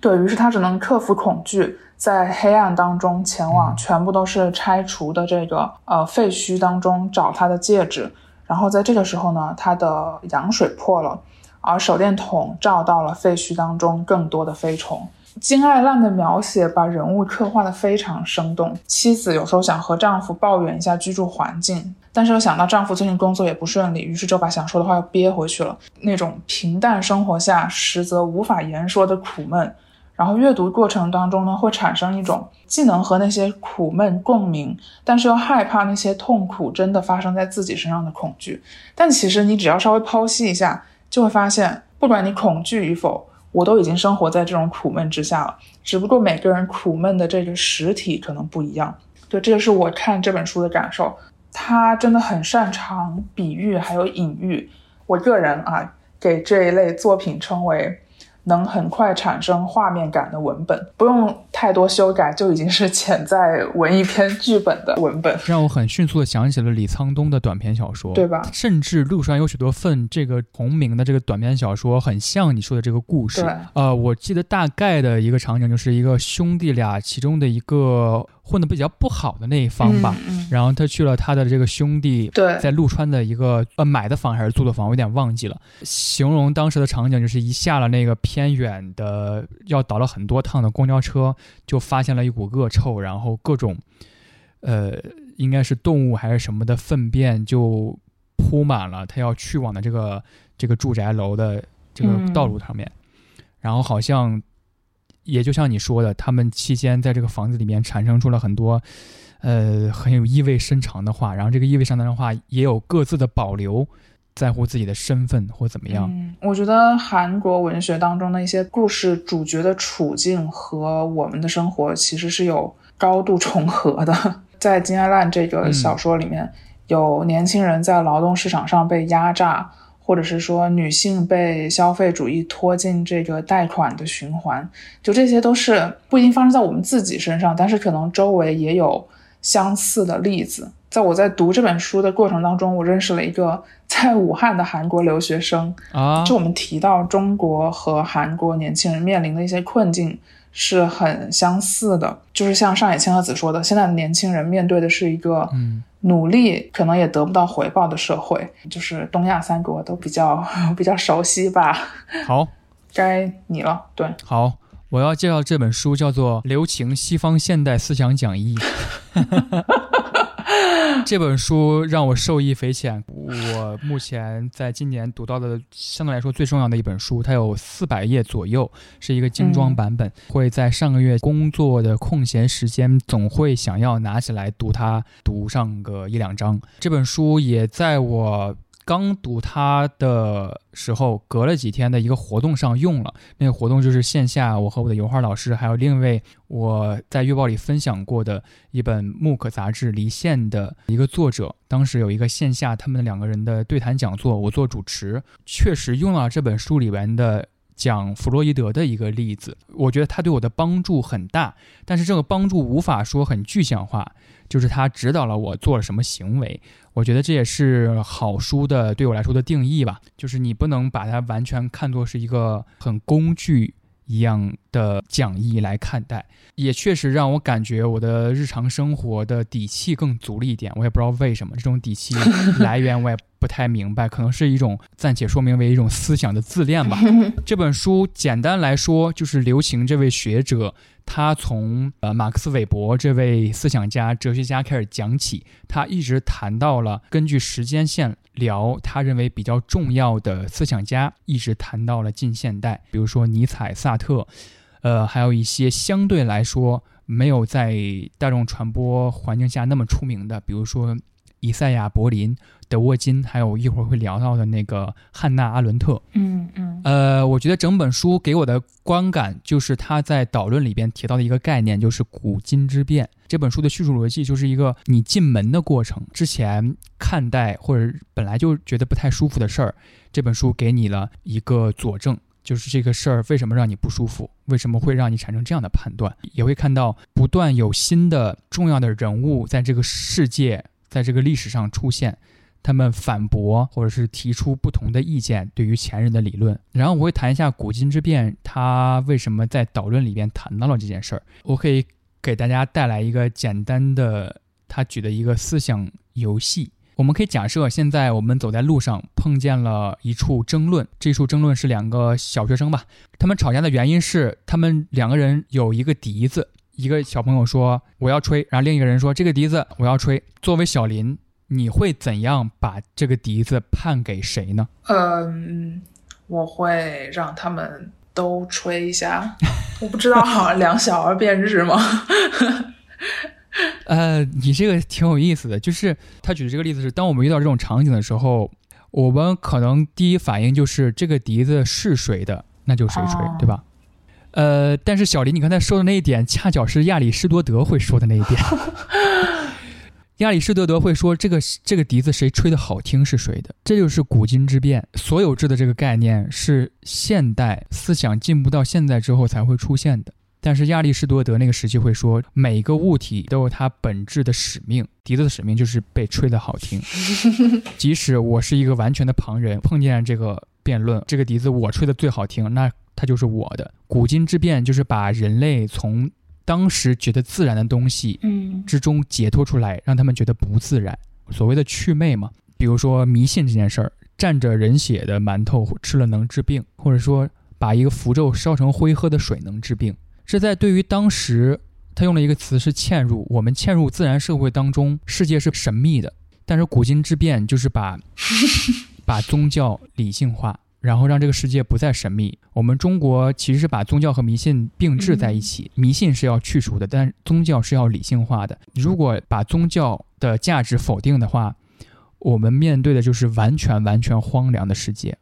对于是，他只能克服恐惧，在黑暗当中前往全部都是拆除的这个呃废墟当中找他的戒指。然后在这个时候呢，他的羊水破了，而手电筒照到了废墟当中更多的飞虫。金爱烂的描写把人物刻画的非常生动。妻子有时候想和丈夫抱怨一下居住环境。但是又想到丈夫最近工作也不顺利，于是就把想说的话又憋回去了。那种平淡生活下实则无法言说的苦闷，然后阅读过程当中呢，会产生一种既能和那些苦闷共鸣，但是又害怕那些痛苦真的发生在自己身上的恐惧。但其实你只要稍微剖析一下，就会发现，不管你恐惧与否，我都已经生活在这种苦闷之下了。只不过每个人苦闷的这个实体可能不一样。对，这就是我看这本书的感受。他真的很擅长比喻，还有隐喻。我个人啊，给这一类作品称为。能很快产生画面感的文本，不用太多修改，就已经是潜在文艺片剧本的文本，让我很迅速的想起了李沧东的短篇小说，对吧？甚至路上有许多份这个同名的这个短篇小说，很像你说的这个故事。呃，我记得大概的一个场景就是一个兄弟俩，其中的一个混得比较不好的那一方吧，然后他去了他的这个兄弟在陆川的一个呃买的房还是租的房，我有点忘记了。形容当时的场景就是一下了那个。偏远的要倒了很多趟的公交车，就发现了一股恶臭，然后各种，呃，应该是动物还是什么的粪便就铺满了他要去往的这个这个住宅楼的这个道路上面，然后好像也就像你说的，他们期间在这个房子里面产生出了很多，呃，很有意味深长的话，然后这个意味深长的话也有各自的保留。在乎自己的身份或怎么样？嗯，我觉得韩国文学当中的一些故事主角的处境和我们的生活其实是有高度重合的。在金爱烂这个小说里面，有年轻人在劳动市场上被压榨，或者是说女性被消费主义拖进这个贷款的循环，就这些都是不一定发生在我们自己身上，但是可能周围也有相似的例子。在我在读这本书的过程当中，我认识了一个 在武汉的韩国留学生啊。就我们提到中国和韩国年轻人面临的一些困境是很相似的，就是像上野千鹤子说的，现在的年轻人面对的是一个努力可能也得不到回报的社会，就是东亚三国都比较 比较熟悉吧。好，该你了。对，好，我要介绍这本书叫做《留情西方现代思想讲义》。这本书让我受益匪浅。我目前在今年读到的相对来说最重要的一本书，它有四百页左右，是一个精装版本。会在上个月工作的空闲时间，总会想要拿起来读它，读上个一两章。这本书也在我。刚读它的时候，隔了几天的一个活动上用了。那个活动就是线下，我和我的油画老师，还有另一位我在月报里分享过的一本木刻杂志《离线》的一个作者，当时有一个线下他们两个人的对谈讲座，我做主持，确实用了这本书里边的讲弗洛伊德的一个例子，我觉得他对我的帮助很大，但是这个帮助无法说很具象化，就是他指导了我做了什么行为。我觉得这也是好书的对我来说的定义吧，就是你不能把它完全看作是一个很工具。一样的讲义来看待，也确实让我感觉我的日常生活的底气更足了一点。我也不知道为什么，这种底气 来源我也不太明白，可能是一种暂且说明为一种思想的自恋吧。这本书简单来说，就是刘擎这位学者。他从呃马克思韦伯这位思想家、哲学家开始讲起，他一直谈到了根据时间线聊他认为比较重要的思想家，一直谈到了近现代，比如说尼采、萨特，呃，还有一些相对来说没有在大众传播环境下那么出名的，比如说。以赛亚·柏林、德沃金，还有一会儿会聊到的那个汉娜·阿伦特。嗯嗯。呃，我觉得整本书给我的观感就是他在导论里边提到的一个概念，就是古今之变。这本书的叙述逻辑就是一个你进门的过程。之前看待或者本来就觉得不太舒服的事儿，这本书给你了一个佐证，就是这个事儿为什么让你不舒服，为什么会让你产生这样的判断。也会看到不断有新的重要的人物在这个世界。在这个历史上出现，他们反驳或者是提出不同的意见，对于前人的理论。然后我会谈一下古今之变，他为什么在导论里边谈到了这件事儿。我可以给大家带来一个简单的他举的一个思想游戏。我们可以假设，现在我们走在路上，碰见了一处争论。这处争论是两个小学生吧，他们吵架的原因是他们两个人有一个笛子。一个小朋友说我要吹，然后另一个人说这个笛子我要吹。作为小林，你会怎样把这个笛子判给谁呢？嗯，我会让他们都吹一下。我不知道，好像两小儿辩日吗？呃，你这个挺有意思的，就是他举的这个例子是，当我们遇到这种场景的时候，我们可能第一反应就是这个笛子是谁的，那就谁吹，对吧？呃，但是小林，你刚才说的那一点，恰巧是亚里士多德会说的那一点。亚里士多德会说，这个这个笛子谁吹的好听是谁的，这就是古今之变。所有制的这个概念是现代思想进步到现在之后才会出现的。但是亚里士多德那个时期会说，每个物体都有它本质的使命，笛子的使命就是被吹的好听。即使我是一个完全的旁人，碰见这个辩论，这个笛子我吹的最好听，那。它就是我的古今之变，就是把人类从当时觉得自然的东西嗯之中解脱出来，让他们觉得不自然。所谓的祛魅嘛，比如说迷信这件事儿，蘸着人血的馒头吃了能治病，或者说把一个符咒烧成灰喝的水能治病。这在对于当时，他用了一个词是嵌入。我们嵌入自然社会当中，世界是神秘的，但是古今之变就是把 把宗教理性化。然后让这个世界不再神秘。我们中国其实是把宗教和迷信并置在一起，迷信是要去除的，但宗教是要理性化的。如果把宗教的价值否定的话，我们面对的就是完全完全荒凉的世界，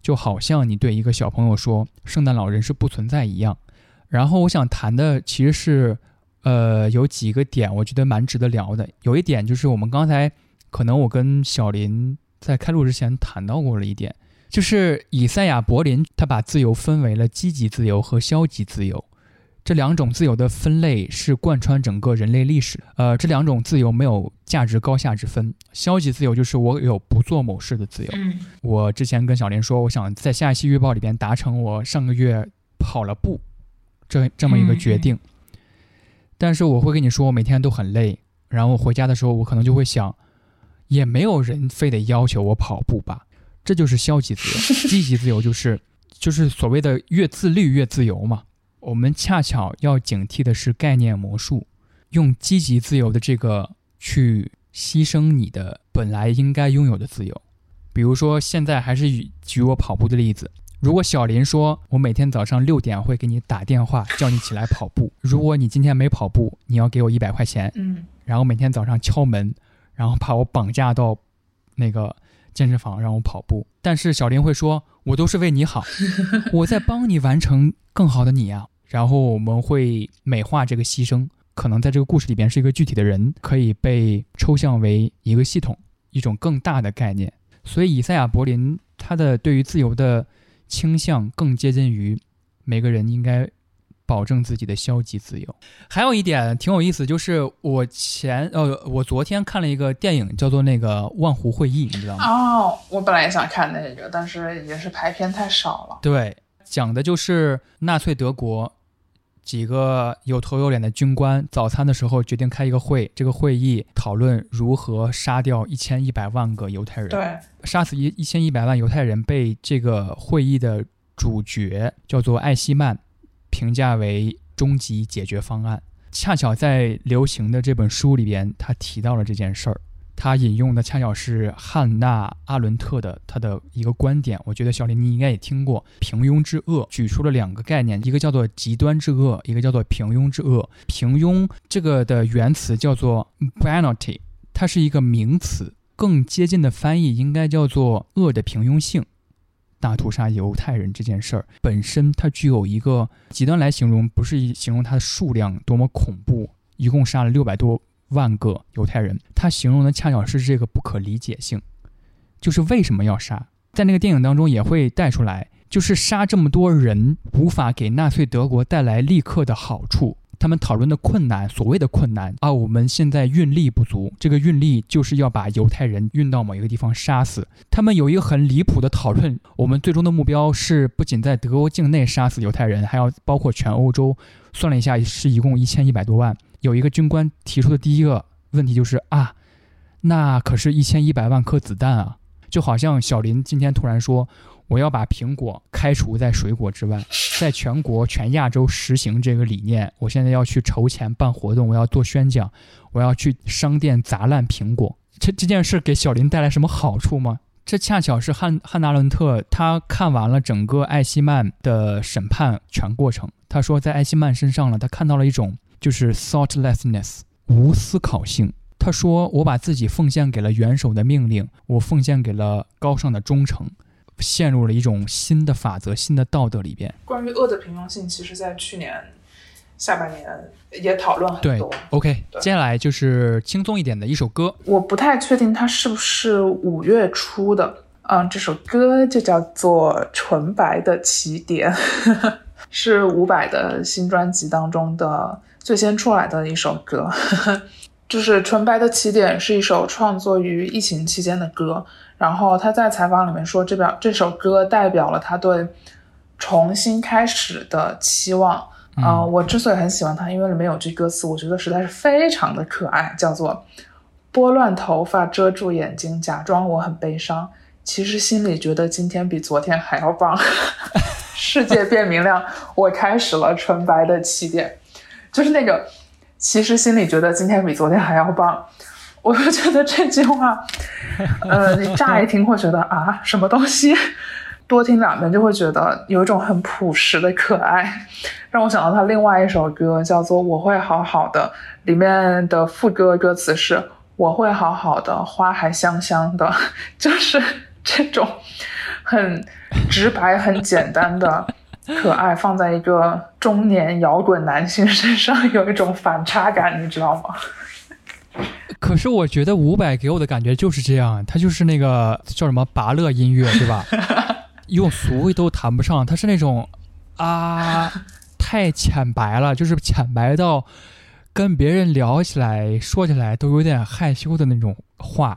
就好像你对一个小朋友说圣诞老人是不存在一样。然后我想谈的其实是，呃，有几个点我觉得蛮值得聊的。有一点就是我们刚才可能我跟小林在开录之前谈到过了一点。就是以赛亚·柏林，他把自由分为了积极自由和消极自由，这两种自由的分类是贯穿整个人类历史。呃，这两种自由没有价值高下之分。消极自由就是我有不做某事的自由。我之前跟小林说，我想在下一期预报里边达成我上个月跑了步这这么一个决定，但是我会跟你说，我每天都很累，然后回家的时候，我可能就会想，也没有人非得要求我跑步吧。这就是消极自由，积极自由就是就是所谓的越自律越自由嘛。我们恰巧要警惕的是概念魔术，用积极自由的这个去牺牲你的本来应该拥有的自由。比如说，现在还是举我跑步的例子，如果小林说我每天早上六点会给你打电话叫你起来跑步，如果你今天没跑步，你要给我一百块钱，嗯，然后每天早上敲门，然后把我绑架到那个。健身房让我跑步，但是小林会说：“我都是为你好，我在帮你完成更好的你啊。”然后我们会美化这个牺牲，可能在这个故事里边是一个具体的人，可以被抽象为一个系统，一种更大的概念。所以以赛亚·柏林他的对于自由的倾向更接近于每个人应该保证自己的消极自由。还有一点挺有意思，就是我前呃，我昨天看了一个电影，叫做那个《万湖会议》，你知道吗？哦，我本来也想看那个，但是也是排片太少了。对，讲的就是纳粹德国几个有头有脸的军官早餐的时候决定开一个会，这个会议讨论如何杀掉一千一百万个犹太人。对，杀死一一千一百万犹太人被这个会议的主角叫做艾希曼评价为终极解决方案。恰巧在流行的这本书里边，他提到了这件事儿。他引用的恰巧是汉娜·阿伦特的他的一个观点，我觉得小林你应该也听过“平庸之恶”，举出了两个概念，一个叫做极端之恶，一个叫做平庸之恶。平庸这个的原词叫做 banality，它是一个名词，更接近的翻译应该叫做恶的平庸性。大屠杀犹太人这件事儿本身，它具有一个极端来形容，不是形容它的数量多么恐怖，一共杀了六百多。万个犹太人，它形容的恰巧是这个不可理解性，就是为什么要杀？在那个电影当中也会带出来，就是杀这么多人无法给纳粹德国带来立刻的好处。他们讨论的困难，所谓的困难啊，我们现在运力不足，这个运力就是要把犹太人运到某一个地方杀死。他们有一个很离谱的讨论，我们最终的目标是不仅在德国境内杀死犹太人，还要包括全欧洲。算了一下，是一共一千一百多万。有一个军官提出的第一个问题就是啊，那可是一千一百万颗子弹啊！就好像小林今天突然说，我要把苹果开除在水果之外，在全国全亚洲实行这个理念。我现在要去筹钱办活动，我要做宣讲，我要去商店砸烂苹果。这这件事给小林带来什么好处吗？这恰巧是汉汉纳伦特他看完了整个艾希曼的审判全过程，他说在艾希曼身上呢，他看到了一种。就是 thoughtlessness，无思考性。他说：“我把自己奉献给了元首的命令，我奉献给了高尚的忠诚，陷入了一种新的法则、新的道德里边。”关于恶的平庸性，其实在去年下半年也讨论很多。OK，接下来就是轻松一点的一首歌。我不太确定它是不是五月初的。嗯，这首歌就叫做《纯白的起点》，是伍佰的新专辑当中的。最先出来的一首歌，就是《纯白的起点》，是一首创作于疫情期间的歌。然后他在采访里面说，这表这首歌代表了他对重新开始的期望。啊，我之所以很喜欢他，因为里面有句歌词，我觉得实在是非常的可爱，叫做“拨乱头发遮住眼睛，假装我很悲伤，其实心里觉得今天比昨天还要棒，世界变明亮，我开始了纯白的起点。”就是那个，其实心里觉得今天比昨天还要棒，我就觉得这句话，呃，你乍一听会觉得啊，什么东西？多听两遍就会觉得有一种很朴实的可爱，让我想到他另外一首歌叫做《我会好好的》，里面的副歌歌词是“我会好好的，花还香香的”，就是这种很直白、很简单的。可爱放在一个中年摇滚男性身上有一种反差感，你知道吗？可是我觉得伍佰给我的感觉就是这样，他就是那个叫什么拔乐音乐，对吧？用俗都谈不上，他是那种啊，太浅白了，就是浅白到跟别人聊起来、说起来都有点害羞的那种话，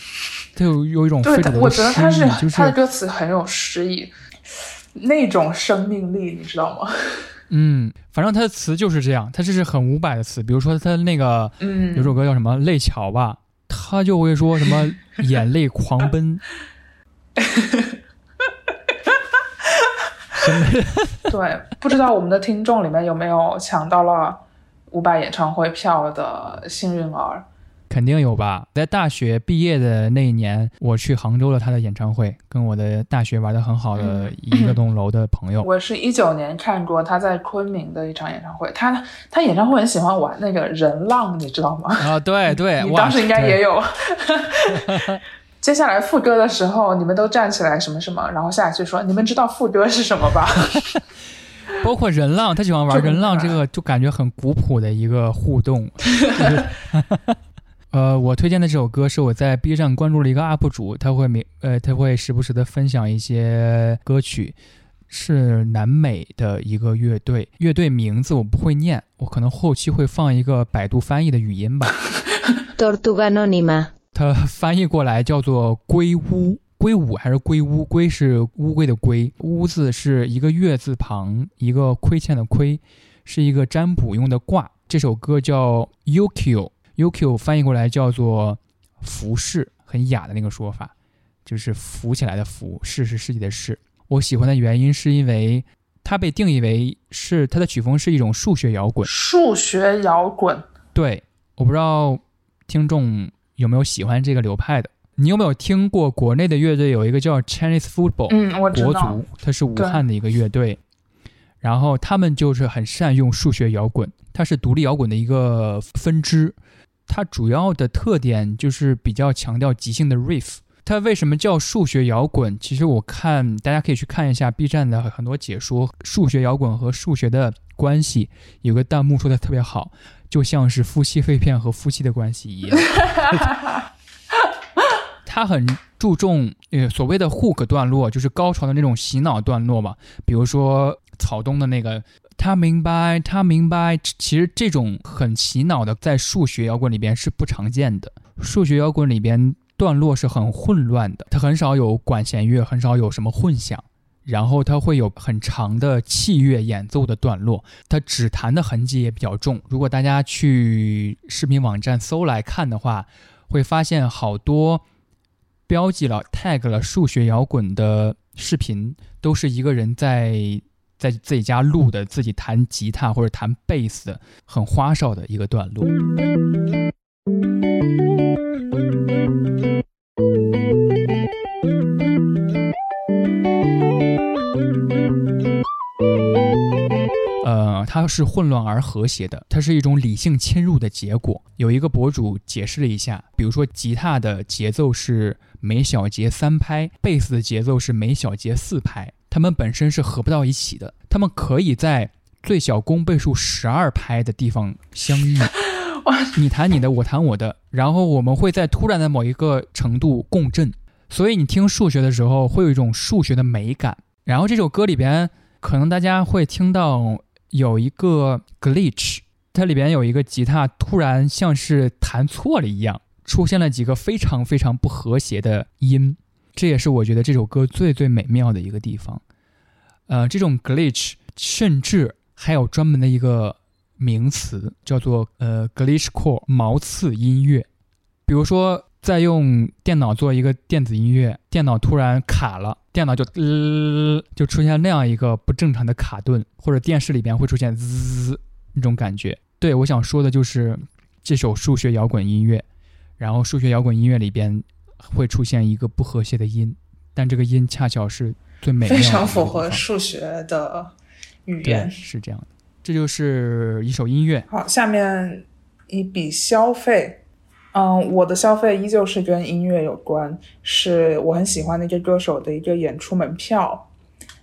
他有有一种非常的诗意，就是他的歌词很有诗意。那种生命力，你知道吗？嗯，反正他的词就是这样，他这是很五百的词。比如说他那个，嗯，有首歌叫什么《泪桥》吧，他就会说什么 眼泪狂奔。对，不知道我们的听众里面有没有抢到了五百演唱会票的幸运儿。肯定有吧，在大学毕业的那一年，我去杭州了他的演唱会，跟我的大学玩的很好的一个栋楼的朋友。我是一九年看过他在昆明的一场演唱会，他他演唱会很喜欢玩那个人浪，你知道吗？啊，对对，你当时应该也有。接下来副歌的时候，你们都站起来什么什么，然后下一句说你们知道副歌是什么吧？包括人浪，他喜欢玩人浪，这个就感觉很古朴的一个互动。呃，我推荐的这首歌是我在 B 站关注了一个 UP 主，他会每呃他会时不时的分享一些歌曲，是南美的一个乐队，乐队名字我不会念，我可能后期会放一个百度翻译的语音吧。Tortuga Anónima. 它翻译过来叫做龟乌，龟舞还是龟乌？龟是乌龟的龟，乌字是一个月字旁，一个亏欠的亏，是一个占卜用的卦。这首歌叫 Yukio，Yukio 翻译过来叫做服饰，很雅的那个说法，就是浮起来的浮，世是世界的世。我喜欢的原因是因为它被定义为是它的曲风是一种数学摇滚。数学摇滚，对，我不知道听众有没有喜欢这个流派的。你有没有听过国内的乐队有一个叫 Chinese Football 嗯，我知国道足，，它是武汉的一个乐队，然后他们就是很善用数学摇滚，它是独立摇滚的一个分支。它主要的特点就是比较强调即兴的 riff。它为什么叫数学摇滚？其实我看大家可以去看一下 B 站的很多解说，数学摇滚和数学的关系。有个弹幕说的特别好，就像是夫妻肺片和夫妻的关系一样。他很注重呃所谓的 hook 段落，就是高潮的那种洗脑段落嘛。比如说草东的那个“他明白，他明白”，其实这种很洗脑的，在数学摇滚里边是不常见的。数学摇滚里边段落是很混乱的，它很少有管弦乐，很少有什么混响。然后它会有很长的器乐演奏的段落，它指弹的痕迹也比较重。如果大家去视频网站搜来看的话，会发现好多标记了 tag 了数学摇滚的视频，都是一个人在在自己家录的，自己弹吉他或者弹贝斯的，很花哨的一个段落。呃，它是混乱而和谐的，它是一种理性侵入的结果。有一个博主解释了一下，比如说吉他的节奏是每小节三拍，贝斯的节奏是每小节四拍，它们本身是合不到一起的，它们可以在最小公倍数十二拍的地方相遇。你弹你的，我弹我的，然后我们会在突然的某一个程度共振，所以你听数学的时候会有一种数学的美感。然后这首歌里边，可能大家会听到有一个 glitch，它里边有一个吉他突然像是弹错了一样，出现了几个非常非常不和谐的音，这也是我觉得这首歌最最美妙的一个地方。呃，这种 glitch 甚至还有专门的一个名词，叫做呃 glitchcore 毛刺音乐。比如说，在用电脑做一个电子音乐，电脑突然卡了，电脑就呃就出现那样一个不正常的卡顿，或者电视里边会出现滋那种感觉。对我想说的就是这首数学摇滚音乐，然后数学摇滚音乐里边会出现一个不和谐的音，但这个音恰巧是最美的非常符合数学的语，言。是这样的。这就是一首音乐，好，下面一笔消费。嗯，我的消费依旧是跟音乐有关，是我很喜欢的一个歌手的一个演出门票，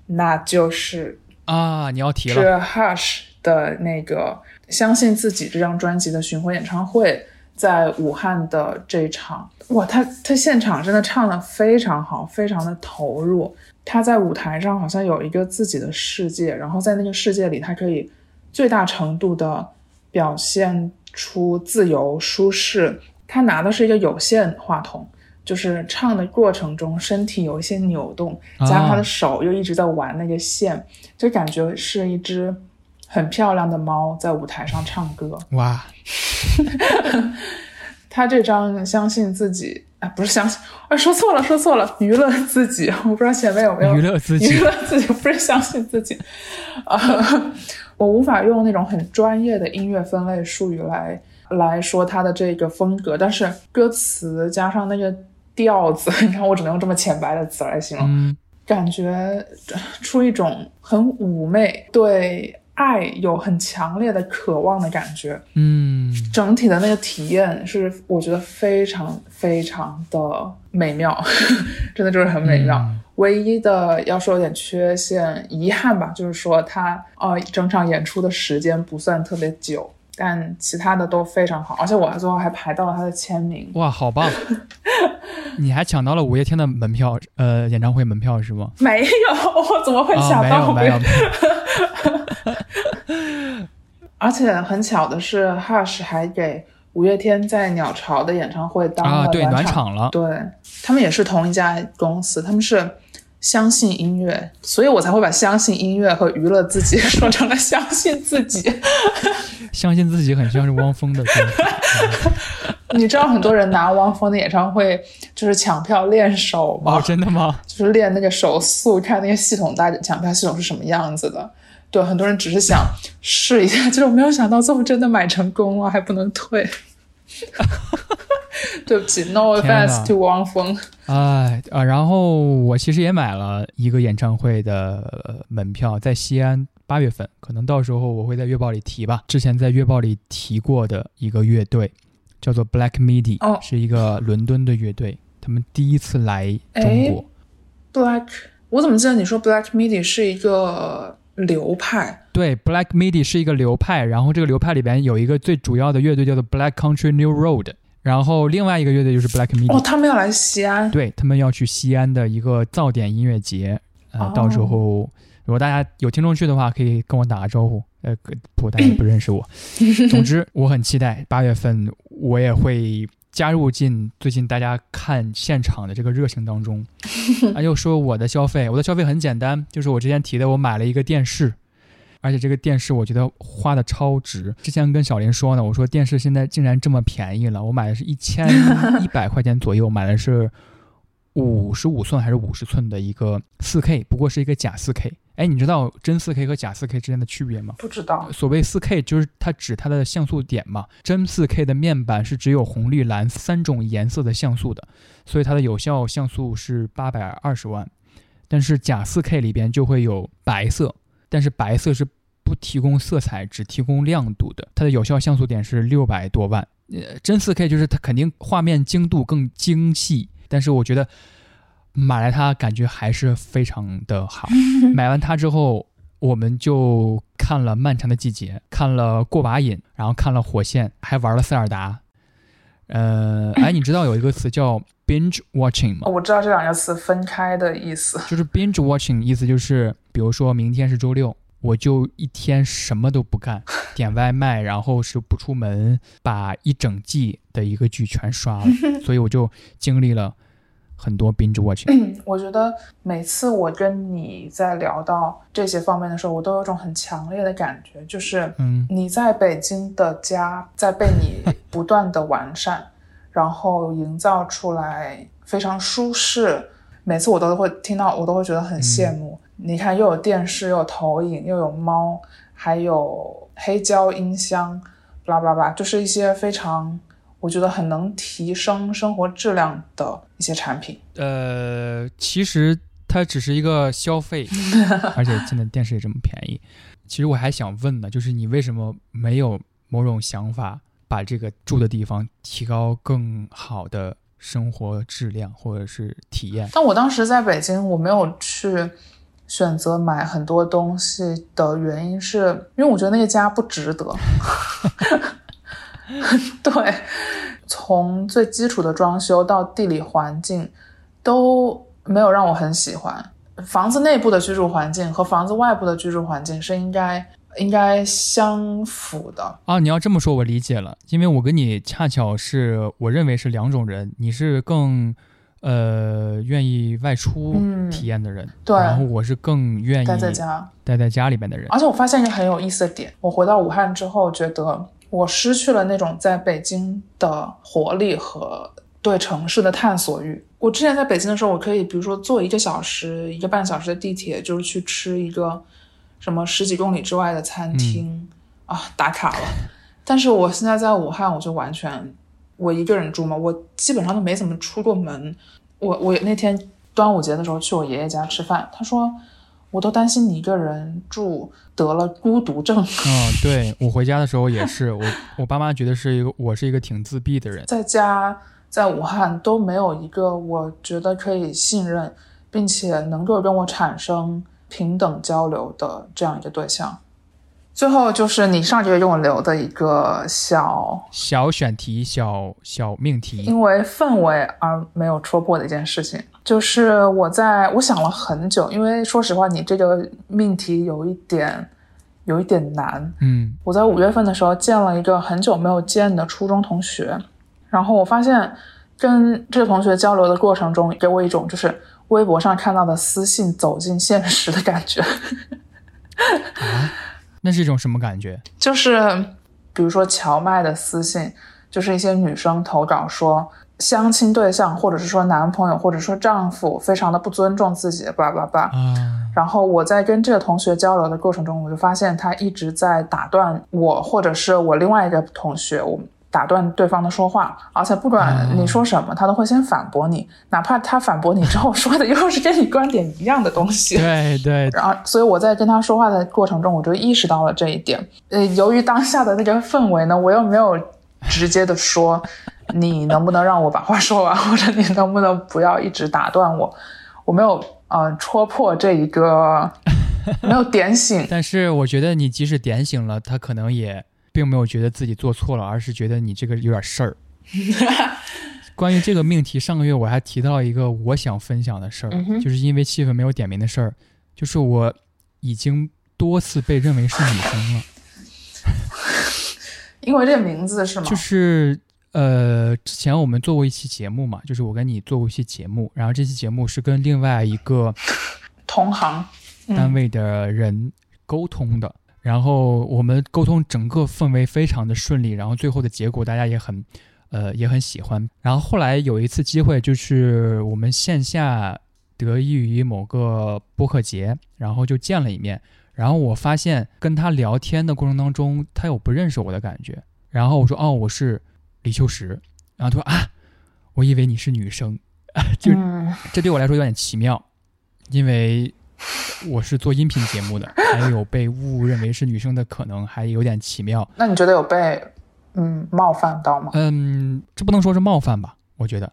那就是啊，你要提了是了，Hush 的那个《相信自己》这张专辑的巡回演唱会，在武汉的这一场，哇，他他现场真的唱的非常好，非常的投入。他在舞台上好像有一个自己的世界，然后在那个世界里，他可以最大程度的表现出自由舒适。他拿的是一个有线话筒，就是唱的过程中身体有一些扭动，加上他的手又一直在玩那个线，就感觉是一只很漂亮的猫在舞台上唱歌。哇，他这张相信自己啊，不是相信，啊，说错了，说错了，娱乐自己，我不知道前面有没有。娱乐自己。娱乐自己不是相信自己，啊、我无法用那种很专业的音乐分类术语来来说他的这个风格，但是歌词加上那个调子，你看我只能用这么浅白的词来形容，嗯，感觉出一种很妩媚，对爱有很强烈的渴望的感觉。嗯，整体的那个体验是我觉得非常非常的美妙，真的就是很美妙。嗯唯一的要说有点缺陷、遗憾吧，就是说他呃整场演出的时间不算特别久，但其他的都非常好，而且我最后还排到了他的签名。哇，好棒！你还抢到了五月天的门票，呃，演唱会门票是吗？没有，我怎么会啊，抢到没有，没有，没有 而且很巧的是，Hush 还给五月天在鸟巢的演唱会当了啊，对，暖。场了。对他们也是同一家公司，他们是相信音乐，所以我才会把相信音乐和娱乐自己说成了相信自己。相信自己很像是汪峰的歌。你知道很多人拿汪峰的演唱会就是抢票练手吗？哦，真的吗？就是练那个手速，看那个系统大抢票系统是什么样子的。对，很多人只是想试一下，结 果没有想到最后真的买成功了，还不能退。对不起，no offense to 汪峰。哎啊，然后我其实也买了一个演唱会的呃门票，在西安八月份，可能到时候我会在月报里提吧。之前在月报里提过的一个乐队叫做 Black Midi，、哦是一个伦敦的乐队，他们第一次来中国。Black，我怎么记得你说 Black Midi 是一个流派？对，Black Midi 是一个流派，然后这个流派里边有一个最主要的乐队叫做 Black Country New Road，然后另外一个乐队就是 Black Midi。哦，他们要来西安。对他们要去西安的一个噪点音乐节，呃，哦到时候如果大家有听众去的话，可以跟我打个招呼。呃，不，大家也不认识我。总之，我很期待八月份我也会加入进最近大家看现场的这个热情当中。啊，又说我的消费，我的消费很简单，就是我之前提的，我买了一个电视。而且这个电视我觉得花的超值。之前跟小林说呢，我说电视现在竟然这么便宜了，我买的是 一千一百块钱左右，买的是五十五寸还是五十寸的一个四 K，不过是一个假四 K。哎，你知道真四 K 和假四 K 之间的区别吗？不知道。所谓四 K 就是它指它的像素点嘛，真四 K 的面板是只有红、绿、蓝三种颜色的像素的，所以它的有效像素是八百二十万。但是假四 K 里边就会有白色，但是白色是不提供色彩，只提供亮度的，它的有效像素点是六百多万。呃，真四 K 就是它肯定画面精度更精细，但是我觉得买来它感觉还是非常的好。买完它之后，我们就看了《漫长的季节》，看了《过把瘾》，然后看了《火线》，还玩了塞尔达。呃，哎，你知道有一个词叫 binge watching 吗？哦我知道这两个词分开的意思。就是 binge watching，意思就是，比如说明天是周六，我就一天什么都不干，点外卖，然后是不出门，把一整季的一个剧全刷了，所以我就经历了很多 binge watching。我觉得每次我跟你在聊到这些方面的时候，我都有种很强烈的感觉，就是嗯你在北京的家在被你不断的完善，然后营造出来非常舒适。每次我都会听到，我都会觉得很羡慕。你看，又有电视，又有投影，又有猫，还有黑胶音箱，巴拉巴拉巴拉，就是一些非常我觉得很能提升生活质量的一些产品。呃，其实它只是一个消费，而且现在电视也这么便宜。其实我还想问呢，就是你为什么没有某种想法，把这个住的地方提高更好的生活质量或者是体验？但我当时在北京，我没有去选择买很多东西的原因是，因为我觉得那个家不值得。对，从最基础的装修到地理环境，都没有让我很喜欢。房子内部的居住环境和房子外部的居住环境是应该应该相符的。啊，你要这么说，我理解了，因为我跟你恰巧是我认为是两种人，你是更呃愿意外出嗯体验的人，对然后我是更愿意待在家，待在家里边的人。而且我发现一个很有意思的点，我回到武汉之后，觉得我失去了那种在北京的活力和对城市的探索欲。我之前在北京的时候，我可以比如说坐一个小时、一个半小时的地铁，就是去吃一个什么十几公里之外的餐厅、啊，打卡了。但是我现在在武汉，我就完全我一个人住嘛，我基本上都没怎么出过门。我我那天端午节的时候去我爷爷家吃饭，他说我都担心你一个人住得了孤独症，嗯，对我回家的时候也是，我我爸妈觉得是一个我是一个挺自闭的人。在家在武汉都没有一个我觉得可以信任，并且能够跟我产生平等交流的这样一个对象。最后就是你上个月给我留的一个小，小选题、小小命题，因为氛围而没有戳破的一件事情，就是我在我想了很久，因为说实话，你这个命题有一点有一点难。嗯。我在五月份的时候见了一个很久没有见的初中同学，然后我发现跟这个同学交流的过程中，给我一种就是微博上看到的私信走进现实的感觉。那是一种什么感觉？就是比如说荞麦的私信，就是一些女生投稿说相亲对象或者是说男朋友或者说丈夫非常的不尊重自己，巴拉巴拉巴拉。啊，然后我在跟这个同学交流的过程中，我就发现他一直在打断我，或者是我另外一个同学，我打断对方的说话，而且不管你说什么，他都会先反驳你，哪怕他反驳你之后说的又是跟你观点一样的东西。对对，然后，所以我在跟他说话的过程中，我就意识到了这一点。呃，由于当下的那个氛围呢，我又没有直接的说，你能不能让我把话说完，或者你能不能不要一直打断我？我没有呃戳破这一个，没有点醒。但是我觉得你即使点醒了他，可能也并没有觉得自己做错了，而是觉得你这个有点事儿。关于这个命题，上个月我还提到一个我想分享的事儿，嗯就是因为气氛没有点名的事儿，就是我已经多次被认为是女生了，因为这个名字是吗？就是呃，之前我们做过一期节目嘛，就是我跟你做过一期节目，然后这期节目是跟另外一个同行。嗯单位的人沟通的，然后我们沟通整个氛围非常的顺利，然后最后的结果大家也很，呃，也很喜欢。然后后来有一次机会，就是我们线下得益于某个播客节，然后就见了一面。然后我发现跟他聊天的过程当中，他有不认识我的感觉。然后我说：“哦，我是李秋实。”然后他说：“啊，我以为你是女生。” 就这对我来说有点奇妙，因为我是做音频节目的，还有被误认为是女生的可能，还有点奇妙。那你觉得有被嗯冒犯到吗？嗯，这不能说是冒犯吧？我觉得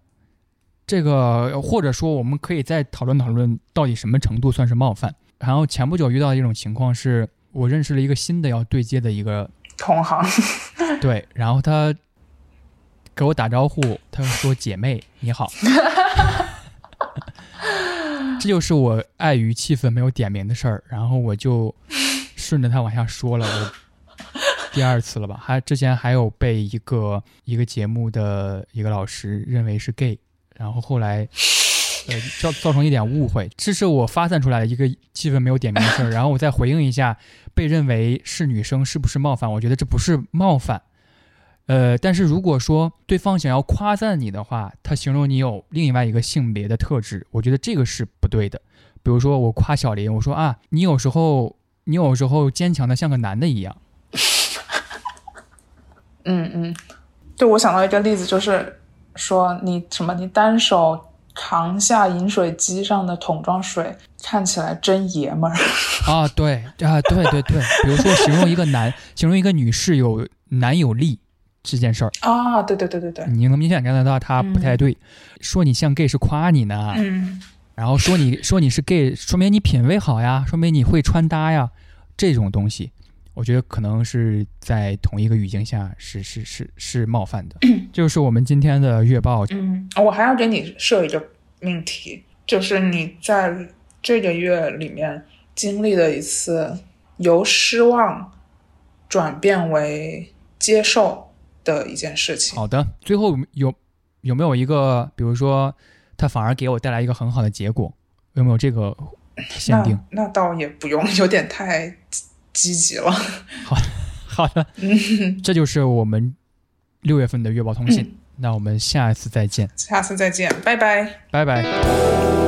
这个，或者说我们可以再讨论讨论，到底什么程度算是冒犯。然后前不久遇到一种情况是，我认识了一个新的要对接的一个同行。对，然后他给我打招呼，他说：“姐妹你好。” 这就是我碍于气氛没有点名的事儿，然后我就 顺着他往下说了，我第二次了吧？还之前还有被一个一个节目的一个老师认为是 gay，然后后来 呃造造成一点误会，这是我发散出来的一个气氛没有点名的事儿，然后我再回应一下，被认为是女生是不是冒犯？我觉得这不是冒犯。呃，但是如果说对方想要夸赞你的话，他形容你有另外一个性别的特质，我觉得这个是不对的。比如说我夸小林，我说啊，你有时候你有时候坚强的像个男的一样。嗯嗯，对我想到一个例子，就是说你什么，你单手扛下饮水机上的桶装水，看起来真爷们儿。啊，对啊，对对对，比如说形容一个男，形容一个女士有男友力这件事儿，啊，对对对对对，你能明显感觉到他不太对。说你像 gay 是夸你呢，嗯然后说你说你是 gay，说明你品味好呀，说明你会穿搭呀，这种东西，我觉得可能是在同一个语境下是是是是冒犯的。就是我们今天的月报，嗯，我还要给你设一个命题，就是你在这个月里面经历了一次由失望转变为接受的一件事情。好的，最后有有没有一个，比如说它反而给我带来一个很好的结果，有没有这个限定？那那倒也不用，有点太积积极了。好的，这就是我们六月份的月报通信。那我们下一次再见，下次再见，拜拜。拜拜。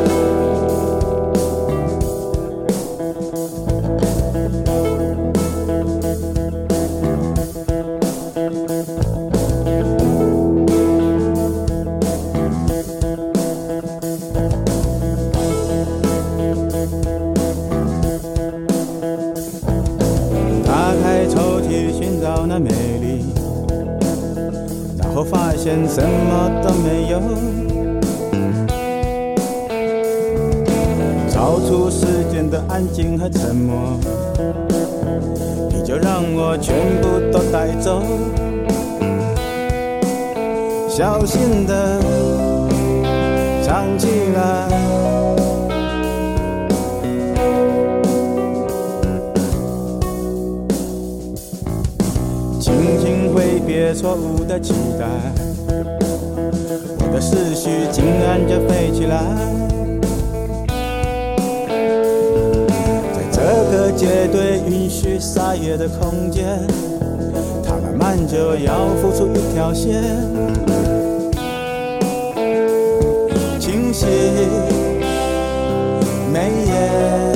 现什么都没有。超出时间的安静和沉默，你就让我全部都带走，小心的藏起来。轻轻挥别错误的期待，的思绪竟然就飞起来。在这个绝对允许撒野的空间，它慢慢就要付出一条线，清晰眉眼。